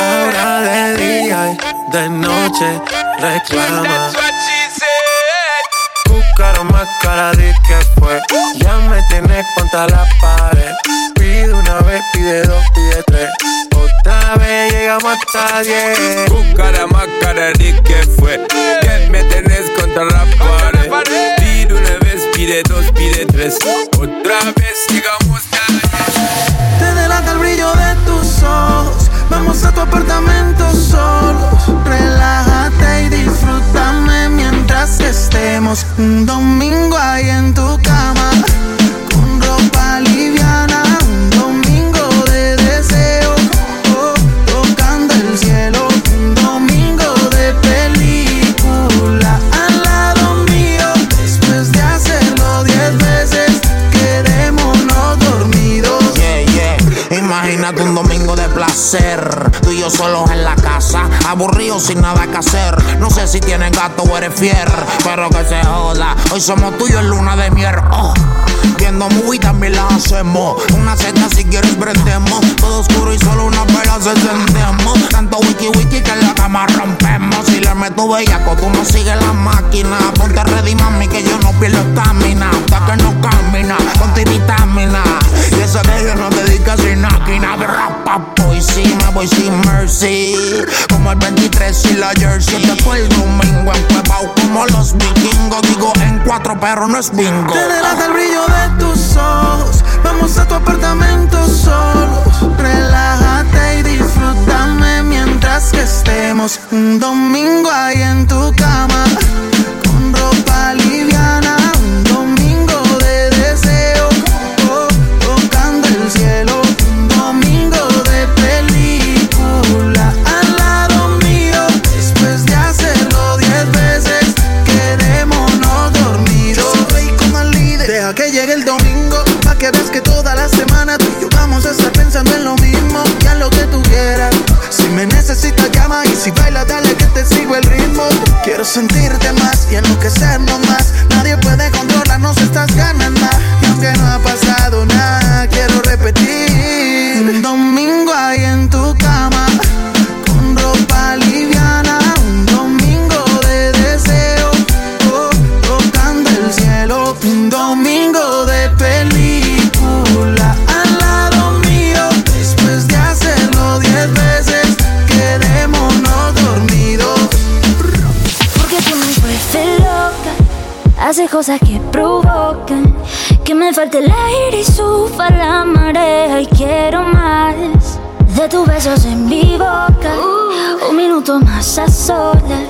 S19: Ahora de día y de noche reclama. Buscar más cara de que fue. Ya me tienes contra la pared. Pide una vez, pide dos, pide tres. Otra vez llegamos hasta diez.
S22: Buscar más cara de que fue. Que me tenés contra la pared. Pide una vez, pide dos, pide tres. Otra vez llegamos hasta diez.
S18: Te delata el brillo de tus ojos. Vamos a tu apartamento solos. Relájate y disfrútame estemos un domingo ahí en tu cama. Con ropa liviana, un domingo de deseo. Tocando el cielo, un domingo de película al lado mío. Después de hacerlo diez veces, quedémonos dormidos.
S23: Yeah, yeah. Imagínate un domingo de placer. Tú y yo solos en la casa, aburridos sin nada que hacer. No sé si tienes gato o eres fier, pero que se joda. Hoy somos tuyos luna de miel. Oh. Viendo movie también la hacemos. Una seta si quieres prendemos. Todo oscuro y solo una vela se encendemos. Tanto wiki wiki que en la cama rompemos. Si le meto bellaco, tú no sigues la máquina. Ponte ready, mami, que yo no pierdo estamina. Hasta que no camina, ponte vitamina. Y eso que yo no te di casi máquina. Rapa, voy sí, me voy sin mercy. Como el 23 y la jersey. El domingo empepao como los vikingos. Digo en cuatro perros, no es bingo.
S18: Te el brillo de tus ojos. Vamos a tu apartamento solos. Relájate y disfrútame mientras que estemos un domingo ahí en tu cama. Con ropa liviana, Quiero sentirte más y enloquecernos más. Nadie puede controlarnos estas ganas más. Y aunque no ha pasado nada, quiero repetir.
S8: Cosas que provocan Que me falte el aire y suba la marea y quiero más de tus besos en mi boca. Un minuto más a solas.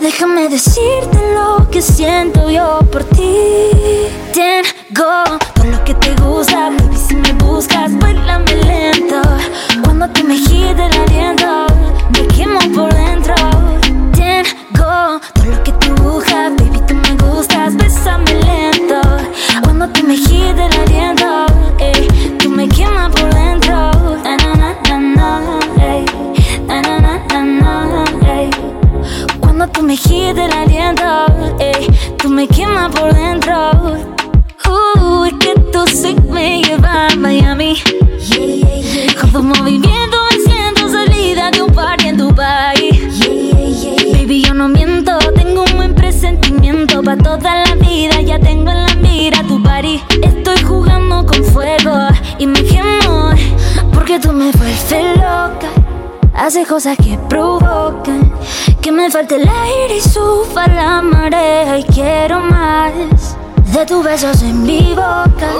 S8: Déjame decirte lo que siento yo por ti. Tengo todo lo que te gusta, baby. Si me buscas, bailame lento. Cuando tú me el aliento, me quemo por dentro. Tengo todo lo que tú buscas, baby. Tú me gustas, bésame lento. Cuando tú me giras el aliento, eh, tú me quemas por dentro. Na, na, na, na, ey. Na, na, na, na, ey. Cuando tú me giras el aliento, ey, tú me quemas por dentro. Uh, es que tú sí me llevas a Miami. Con tu movimiento toda la vida. Ya tengo en la mira tu party. Estoy jugando con fuego y me quemo porque tú me vuelves loca. Haces cosas que provocan que me falte el aire y suba la marea y quiero más de tus besos en mi boca.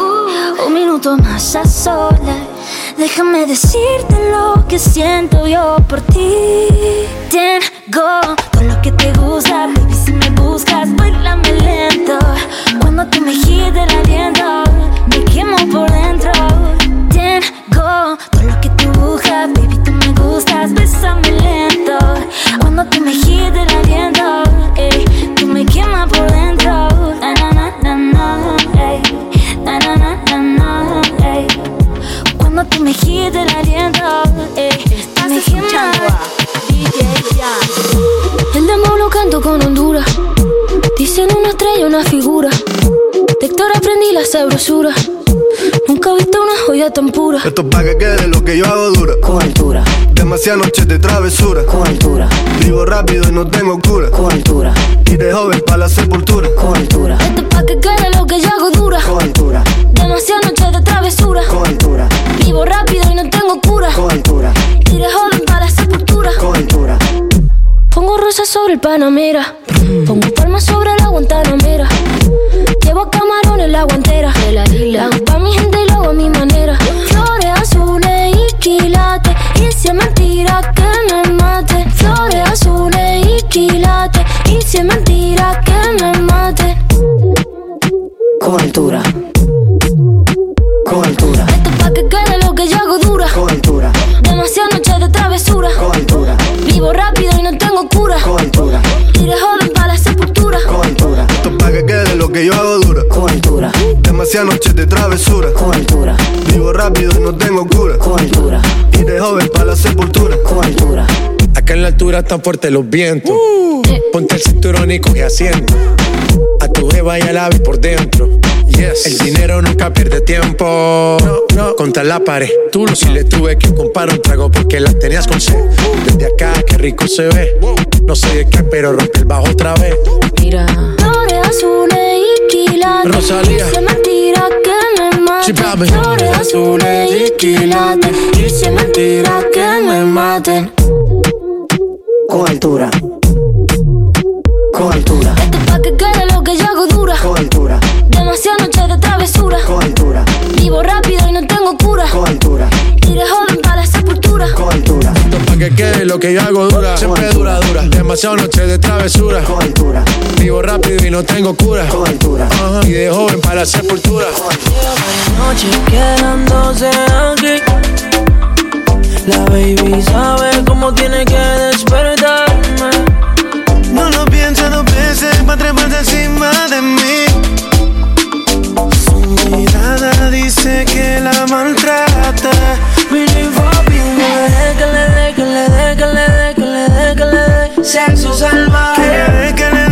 S8: Un minuto más a solas. Déjame decirte lo que siento yo por ti. Tengo todo lo que te gusta, baby. Si me buscas, bailame lento. Cuando tú me el aliento, me quemo por dentro. Tengo todo lo que tú buscas, baby. Tú me gustas, bésame lento. Cuando tú me el aliento, eh, tú me quemas por dentro. Na, na, na, na, na, ey. Cuando tú me giras el aliento, eh, me quemas.
S24: El demo lo canto con Honduras. Dicen una estrella, una figura. De Héctor aprendí la sabrosura. Nunca he visto una joya tan pura.
S25: Esto es pa' que quede lo que yo hago dura.
S24: Con altura.
S25: Demasiadas noches de travesura.
S24: Con altura.
S25: Vivo rápido y no tengo cura.
S24: Con altura.
S25: Y de joven para la sepultura.
S24: Con altura. Esto es pa' que quede lo que yo hago dura.
S25: Con altura.
S24: Demasiadas noches de travesura.
S25: Con altura.
S24: Vivo rápido y no tengo cura.
S25: Con altura.
S24: Y de joven para la sepultura.
S25: Con altura.
S24: Pongo rosas sobre el Panamera. Pongo palmas sobre la Guantanamera. Llevo camarones la guantera. La hago la
S25: altura
S26: están fuertes los vientos. Ponte el cinturón y coge asiento. A tu jeva y al ave por dentro. Yes. El dinero nunca pierde tiempo. No, no. Contra la pared. Tú si le tuve que comprar un trago porque las tenías con sed. Desde acá, qué rico se ve. No sé de qué, pero rompe el bajo otra vez.
S24: Mira. Flores azules y quilates.
S26: Rosalía.
S24: Es mentira que me mate. Flores azules y quilates. Y si es mentira que me maten.
S25: Con altura. Con altura.
S24: Esto es pa' que quede lo que yo hago dura.
S25: Con altura.
S24: Demasiadas noches de travesura.
S25: Con altura.
S24: Vivo rápido y no tengo cura.
S25: Con altura.
S24: Y de joven para la sepultura.
S25: Con altura.
S26: Esto pa' que quede lo que yo hago dura. Siempre dura, dura. Demasiadas noches de travesura.
S25: Con altura.
S26: Vivo rápido y no tengo cura.
S25: Con altura.
S26: Y de joven para la sepultura.
S12: noche quedándose aquí. La baby sabe cómo tiene que despertarme.
S18: No lo piensa dos veces para treparse encima de mí. Su mirada dice que la maltrata.
S12: Really papi, no le dé, que le dé, que le dé, que le dé, que le dé, que le dé. Sexo
S18: Que
S12: salvaje.
S18: que le dé, que le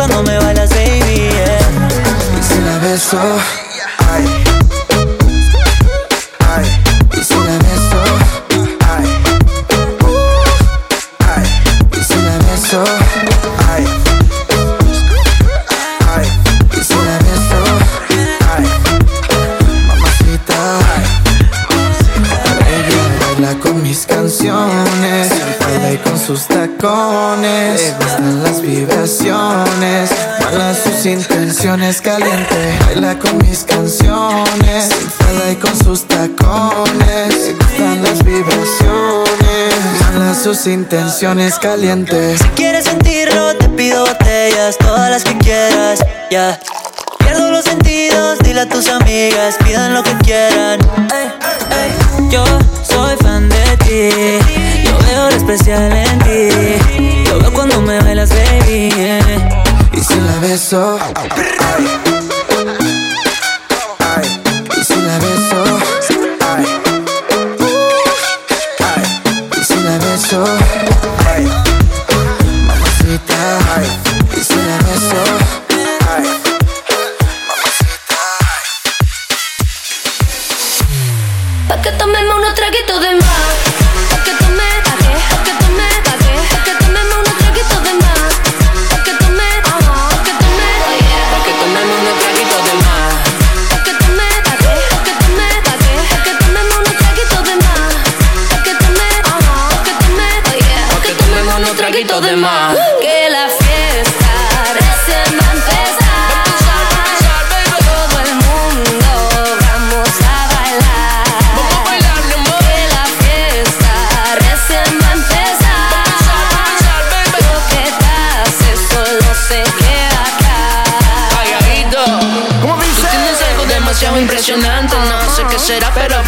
S27: cuando me
S28: bailas, baby, yeah. Y
S8: si la beso tienes caliente. Baila con mis canciones, y con sus tacones. Te gustan las vibraciones, malas sus intenciones calientes.
S28: Si quieres sentirlo, te pido botellas, todas las que quieras, ya. Pierdo los sentidos, dile a tus amigas, pidan lo que quieran. Yo soy fan de ti, yo veo lo especial en ti. Yo veo cuando me bailas, baby. Yeah.
S8: Y si la beso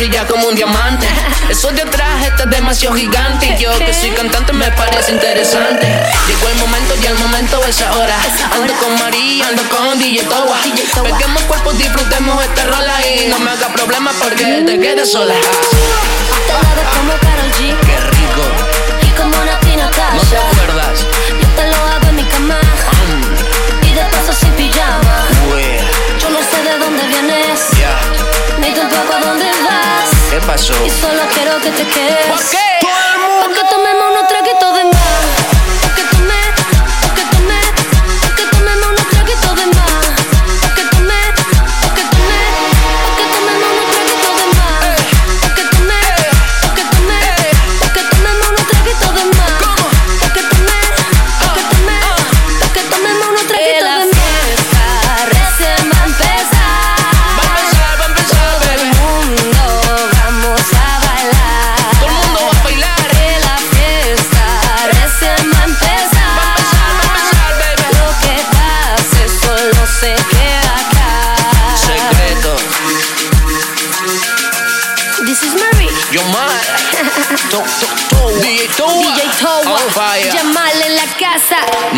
S9: brilla como un diamante. Eso de atrás está demasiado gigante. Y yo que soy cantante me parece interesante. Llegó el momento y el momento es ahora. Ando con María, ando con DJ Towa. Peguemos cuerpos, disfrutemos este rola. Y no me haga problema porque te quedes sola.
S29: Te la como Karol G.
S9: Qué rico.
S29: Y como una Nati Natasha.
S9: No te acuerdas.
S29: Yo te lo hago en mi cama. Mm. Y de paso sin pijama. Yo no sé de dónde vienes.
S9: Yeah.
S29: Ni tampoco a dónde
S9: ¿Qué pasó? Y solo quiero que te quedes.
S8: ¿Por qué?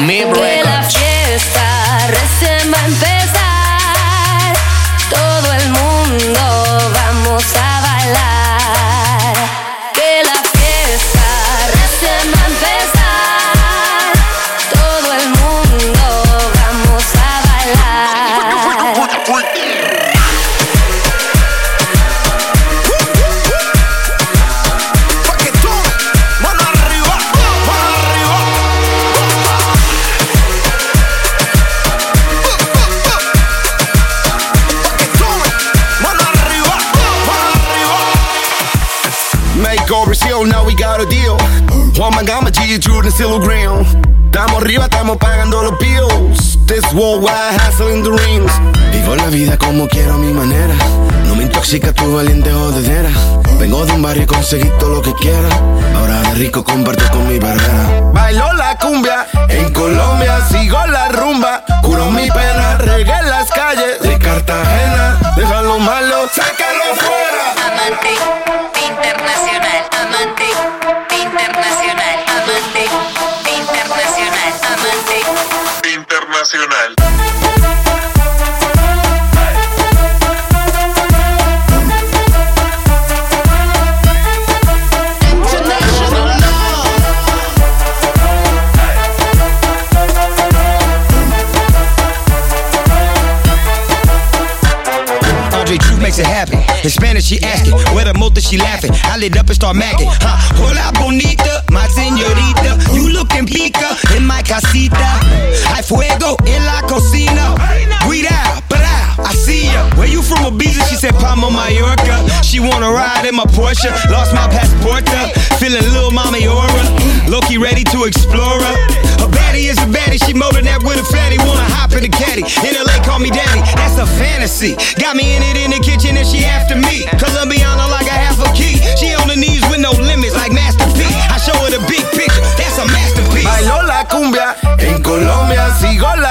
S9: Casa.
S8: Mi
S13: worldwide hustling the rings. Vivo la vida como quiero a mi manera. No me intoxica tu valiente jodedera. Vengo de un barrio y conseguí todo lo que quiera. Ahora de rico comparto con mi barbera. Bailo la cumbia en Colombia, sigo la rumba. Curo mi pena, regué las calles de Cartagena. Déjalo malo, sácalo fuera.
S30: Amante internacional, amante internacional, Internacional.
S5: In Spanish, she asking, where the motor, she laughing. I lit up and start macking. Huh? Hola, bonita, my señorita. You looking pica in my casita. Hay fuego en la cocina. Para, I see ya. Where you from, Ibiza? She said, Palma, Mallorca. She wanna ride in my Porsche. Lost my passport, uh, feeling little mommy aura. Loki ready to explore her. A baddie is a baddie. She molding that with a fatty. Wanna hop in the caddy. In LA, call me daddy. That's a fantasy. Got me in it in the kitchen and she after me. Colombiana like a half a key. She on the knees with no limits like Master P. I show her the big picture. That's a masterpiece.
S13: Bailo la cumbia en Colombia, sigo la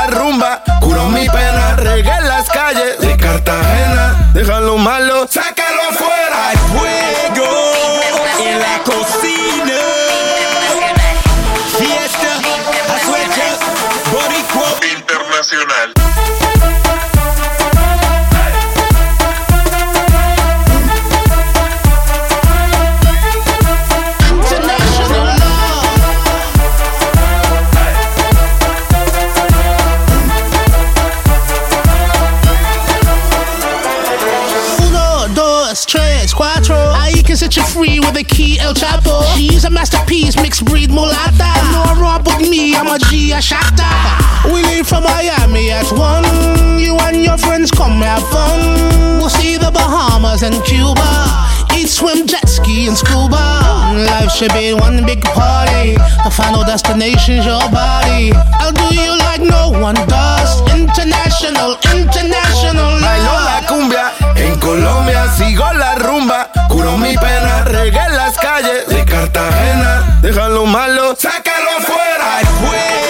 S31: We'll see the Bahamas and Cuba. Eat, swim, jet ski, and scuba. Life should be one big party. The final destination's your body. I'll do you like no one does. International, international
S13: Bailo la cumbia en Colombia, sigo la rumba. Curo mi pena, regué las calles de Cartagena. Déjalo malo, sácalo afuera.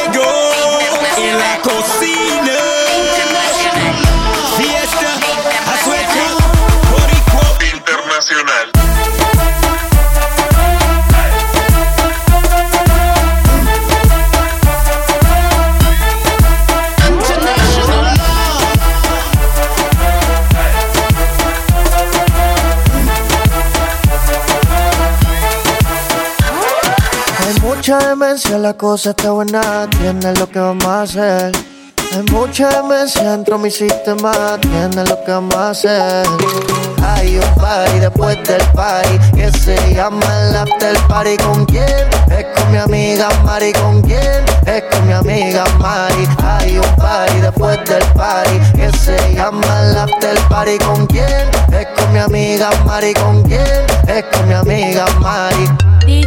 S14: Demencia, la cosa está buena, tiene lo que vamos a hacer. Hay mucha demencia dentro de mi sistema, tiene lo que vamos a hacer. Hay un party después del party que se llama el after party. ¿Con quién? Es con mi amiga Mari. ¿Con quién? Es con mi amiga Mari. Hay un party después del party que se llama el after party. ¿Con quién? Es con mi amiga Mari. ¿Con quién? Es con mi amiga Mari.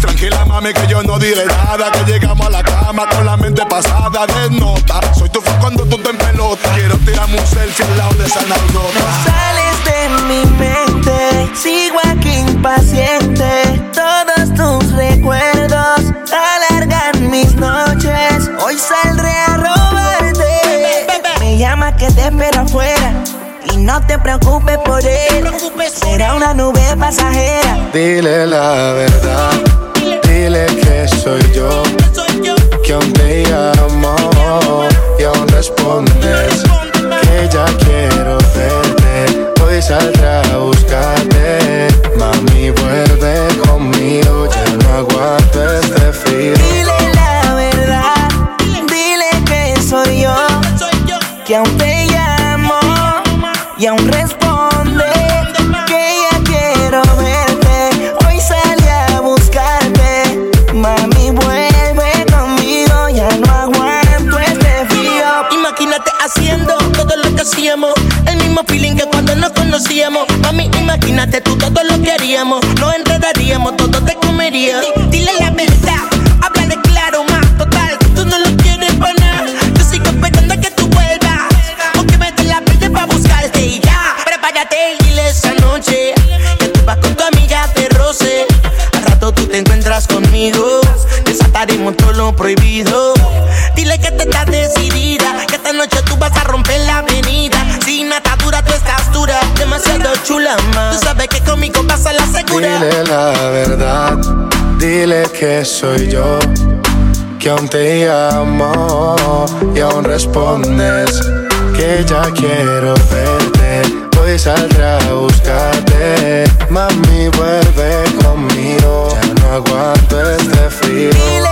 S32: Tranquila, mami, que yo no diré nada. Que llegamos a la cama con la mente pasada de nota. Soy tu fan cuando tú te en pelota. Quiero tirarme un selfie al lado de esa nalgota.
S14: Sales de mi mente, sigo aquí impaciente. Todos tus recuerdos alargan mis noches. Hoy saldré a robarte. Me llama que te espero afuera. Y no te preocupes por él. Una nube pasajera.
S4: Dile la verdad, dile que soy yo, que aún te llamo y aún respondes
S14: soy yo, que aún te llamo y aún
S4: respondes que ya quiero verte. Hoy saldré a buscarte, mami vuelve conmigo, ya no aguanto este frío.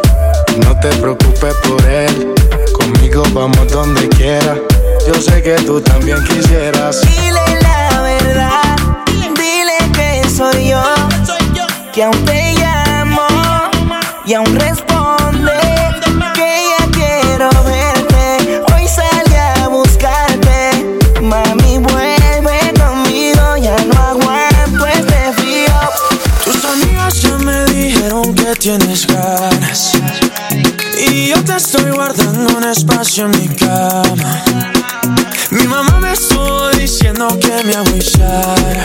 S4: No te preocupes por él. Conmigo vamos donde quiera. Yo sé que tú también quisieras.
S14: Dile la verdad, dile que soy yo, que aún te llamo y aún responde que ya quiero verte. Hoy salí a buscarte, mami vuelve conmigo, ya no aguanto este frío.
S19: Tus amigas ya me dijeron que tienes ganas. Yo te estoy guardando un espacio en mi cama. Mi mamá me estuvo diciendo que me agüillara.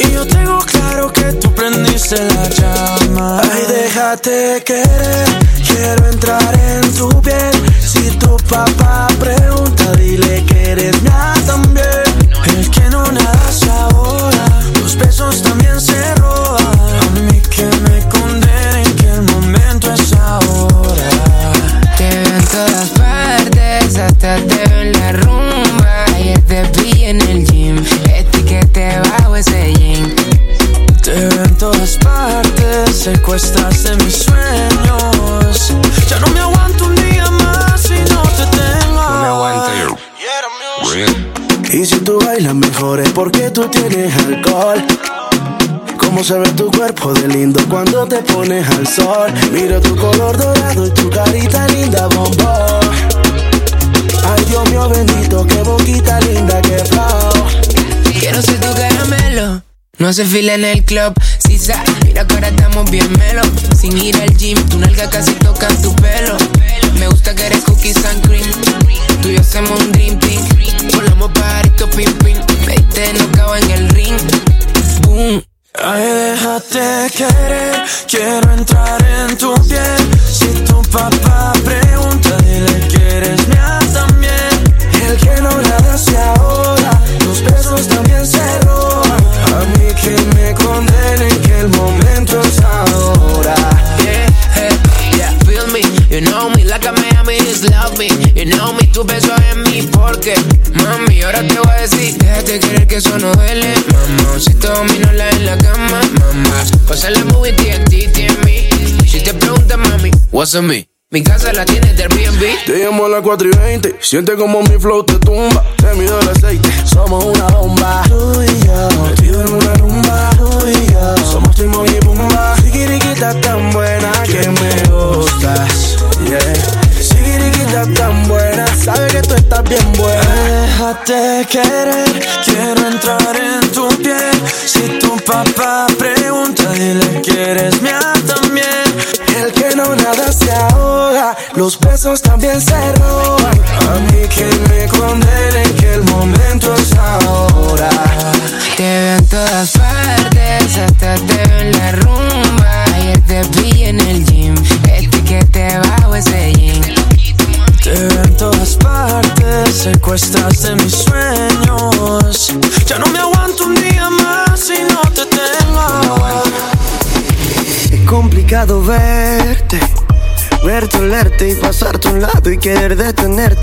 S19: Y yo tengo claro que tú prendiste la llama. Ay, déjate querer. Quiero entrar en tu piel. Si tu papá pregunta, dile que eres nada también. El que no nada ahora. Los besos también se roban.
S10: Partes, hasta te veo en la rumba. Ayer te vi en el gym, etiquete bajo ese jean.
S19: Te veo en todas partes, secuestraste mis sueños. Ya no me aguanto un día más si no te tengo.
S10: No me aguanto.
S13: días mejores porque tú tienes alcohol. Cómo se ve tu cuerpo de lindo cuando te pones al sol. Miro tu color dorado y tu carita linda, bombón. Ay, Dios mío bendito, qué boquita linda, qué flow.
S19: Quiero ser tu caramelo. No hace fila en el club, si sa, mira que ahora estamos bien melo. Sin ir al gym, tu nalga casi toca tu pelo. Me gusta que eres cookies and cream. Tú y yo hacemos un dream team. Volamos pajarito pim pim. Me diste no en el ring. Boom.
S13: Ay, déjate querer, quiero entrar en tu piel. Si tu papá pregunta, dile que eres que no la hace ahora, los besos también se roban. A mí que me condenen que el momento es ahora.
S19: Yeah, yeah, feel me, you know me, like a Miami is love me. You know me, tu beso en mí, porque mami, ahora te voy a decir, déjate querer que eso no duele, mamá. Si te domino la en la cama, mamá. Pasa la movie TNT en mí. Si te preguntas, mami, what's on me? Mi casa la tienes del Airbnb.
S13: Te llamo a las 4 y 20. Siente como mi flow te tumba. Te mido el aceite. Somos una bomba. Tú y yo. Metido en una rumba. Tú y yo. Somos Timon y Pumba. Sigiriquita tan buena que me gustas. Yeah. Sigiriquita tan buena. Sabe que tú estás bien buena. Déjate querer. Quiero entrar en tu piel. Si tu papá pregunta, dile que eres mía también. El que no nada se ahoga, los besos también se roban. A mí que me condenen que el momento es ahora.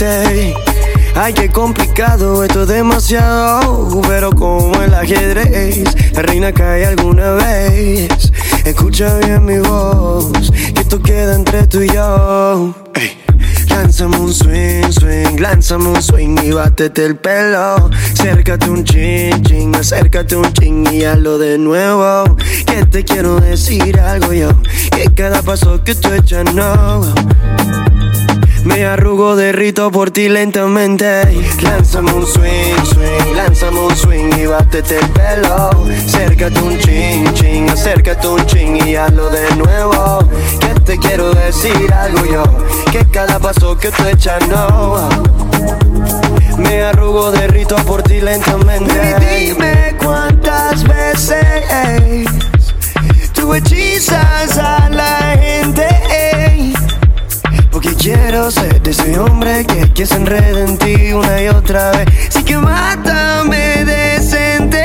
S14: Detenerte. Ay, qué complicado, esto es demasiado, pero como el ajedrez, la reina cae alguna vez. Escucha bien mi voz, que esto queda entre tú y yo. Ey. Lánzame un swing, swing, lánzame un swing y bátete el pelo. Acércate un ching, ching, acércate un ching y hazlo de nuevo. Que te quiero decir algo yo, que cada paso que tú echas no. Me arrugo, derrito por ti lentamente. Lánzame un swing, swing, lánzame un swing y bátete el pelo. Acércate un ching, ching, acércate un ching y hazlo de nuevo. Que te quiero decir algo yo, que cada paso que tú echas no. Me arrugo, derrito por ti lentamente. Y dime cuántas veces tú hechizas a la gente. Porque quiero ser de ese hombre que, que se enreda en ti una y otra vez. Sí que mátame decente.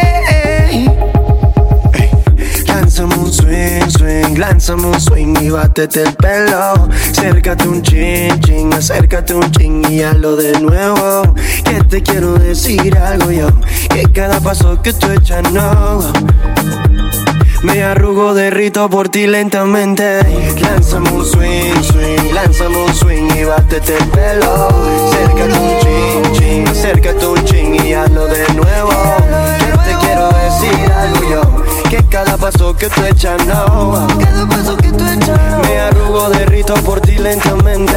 S14: Lánzame un swing, swing, lánzame un swing y bátete el pelo. Acércate un chin, chin, acércate un chin y hazlo de nuevo. Que te quiero decir algo yo, que cada paso que tú echas no. Me arrugo, derrito por ti lentamente. Lánzame un swing, swing, lánzame un swing y bátete el pelo. Acércate un chin, chin, acércate un chin y hazlo de nuevo. Que te quiero decir algo yo, que cada paso que tú echas no. Cada paso que tú echas. Me arrugo, derrito por ti lentamente.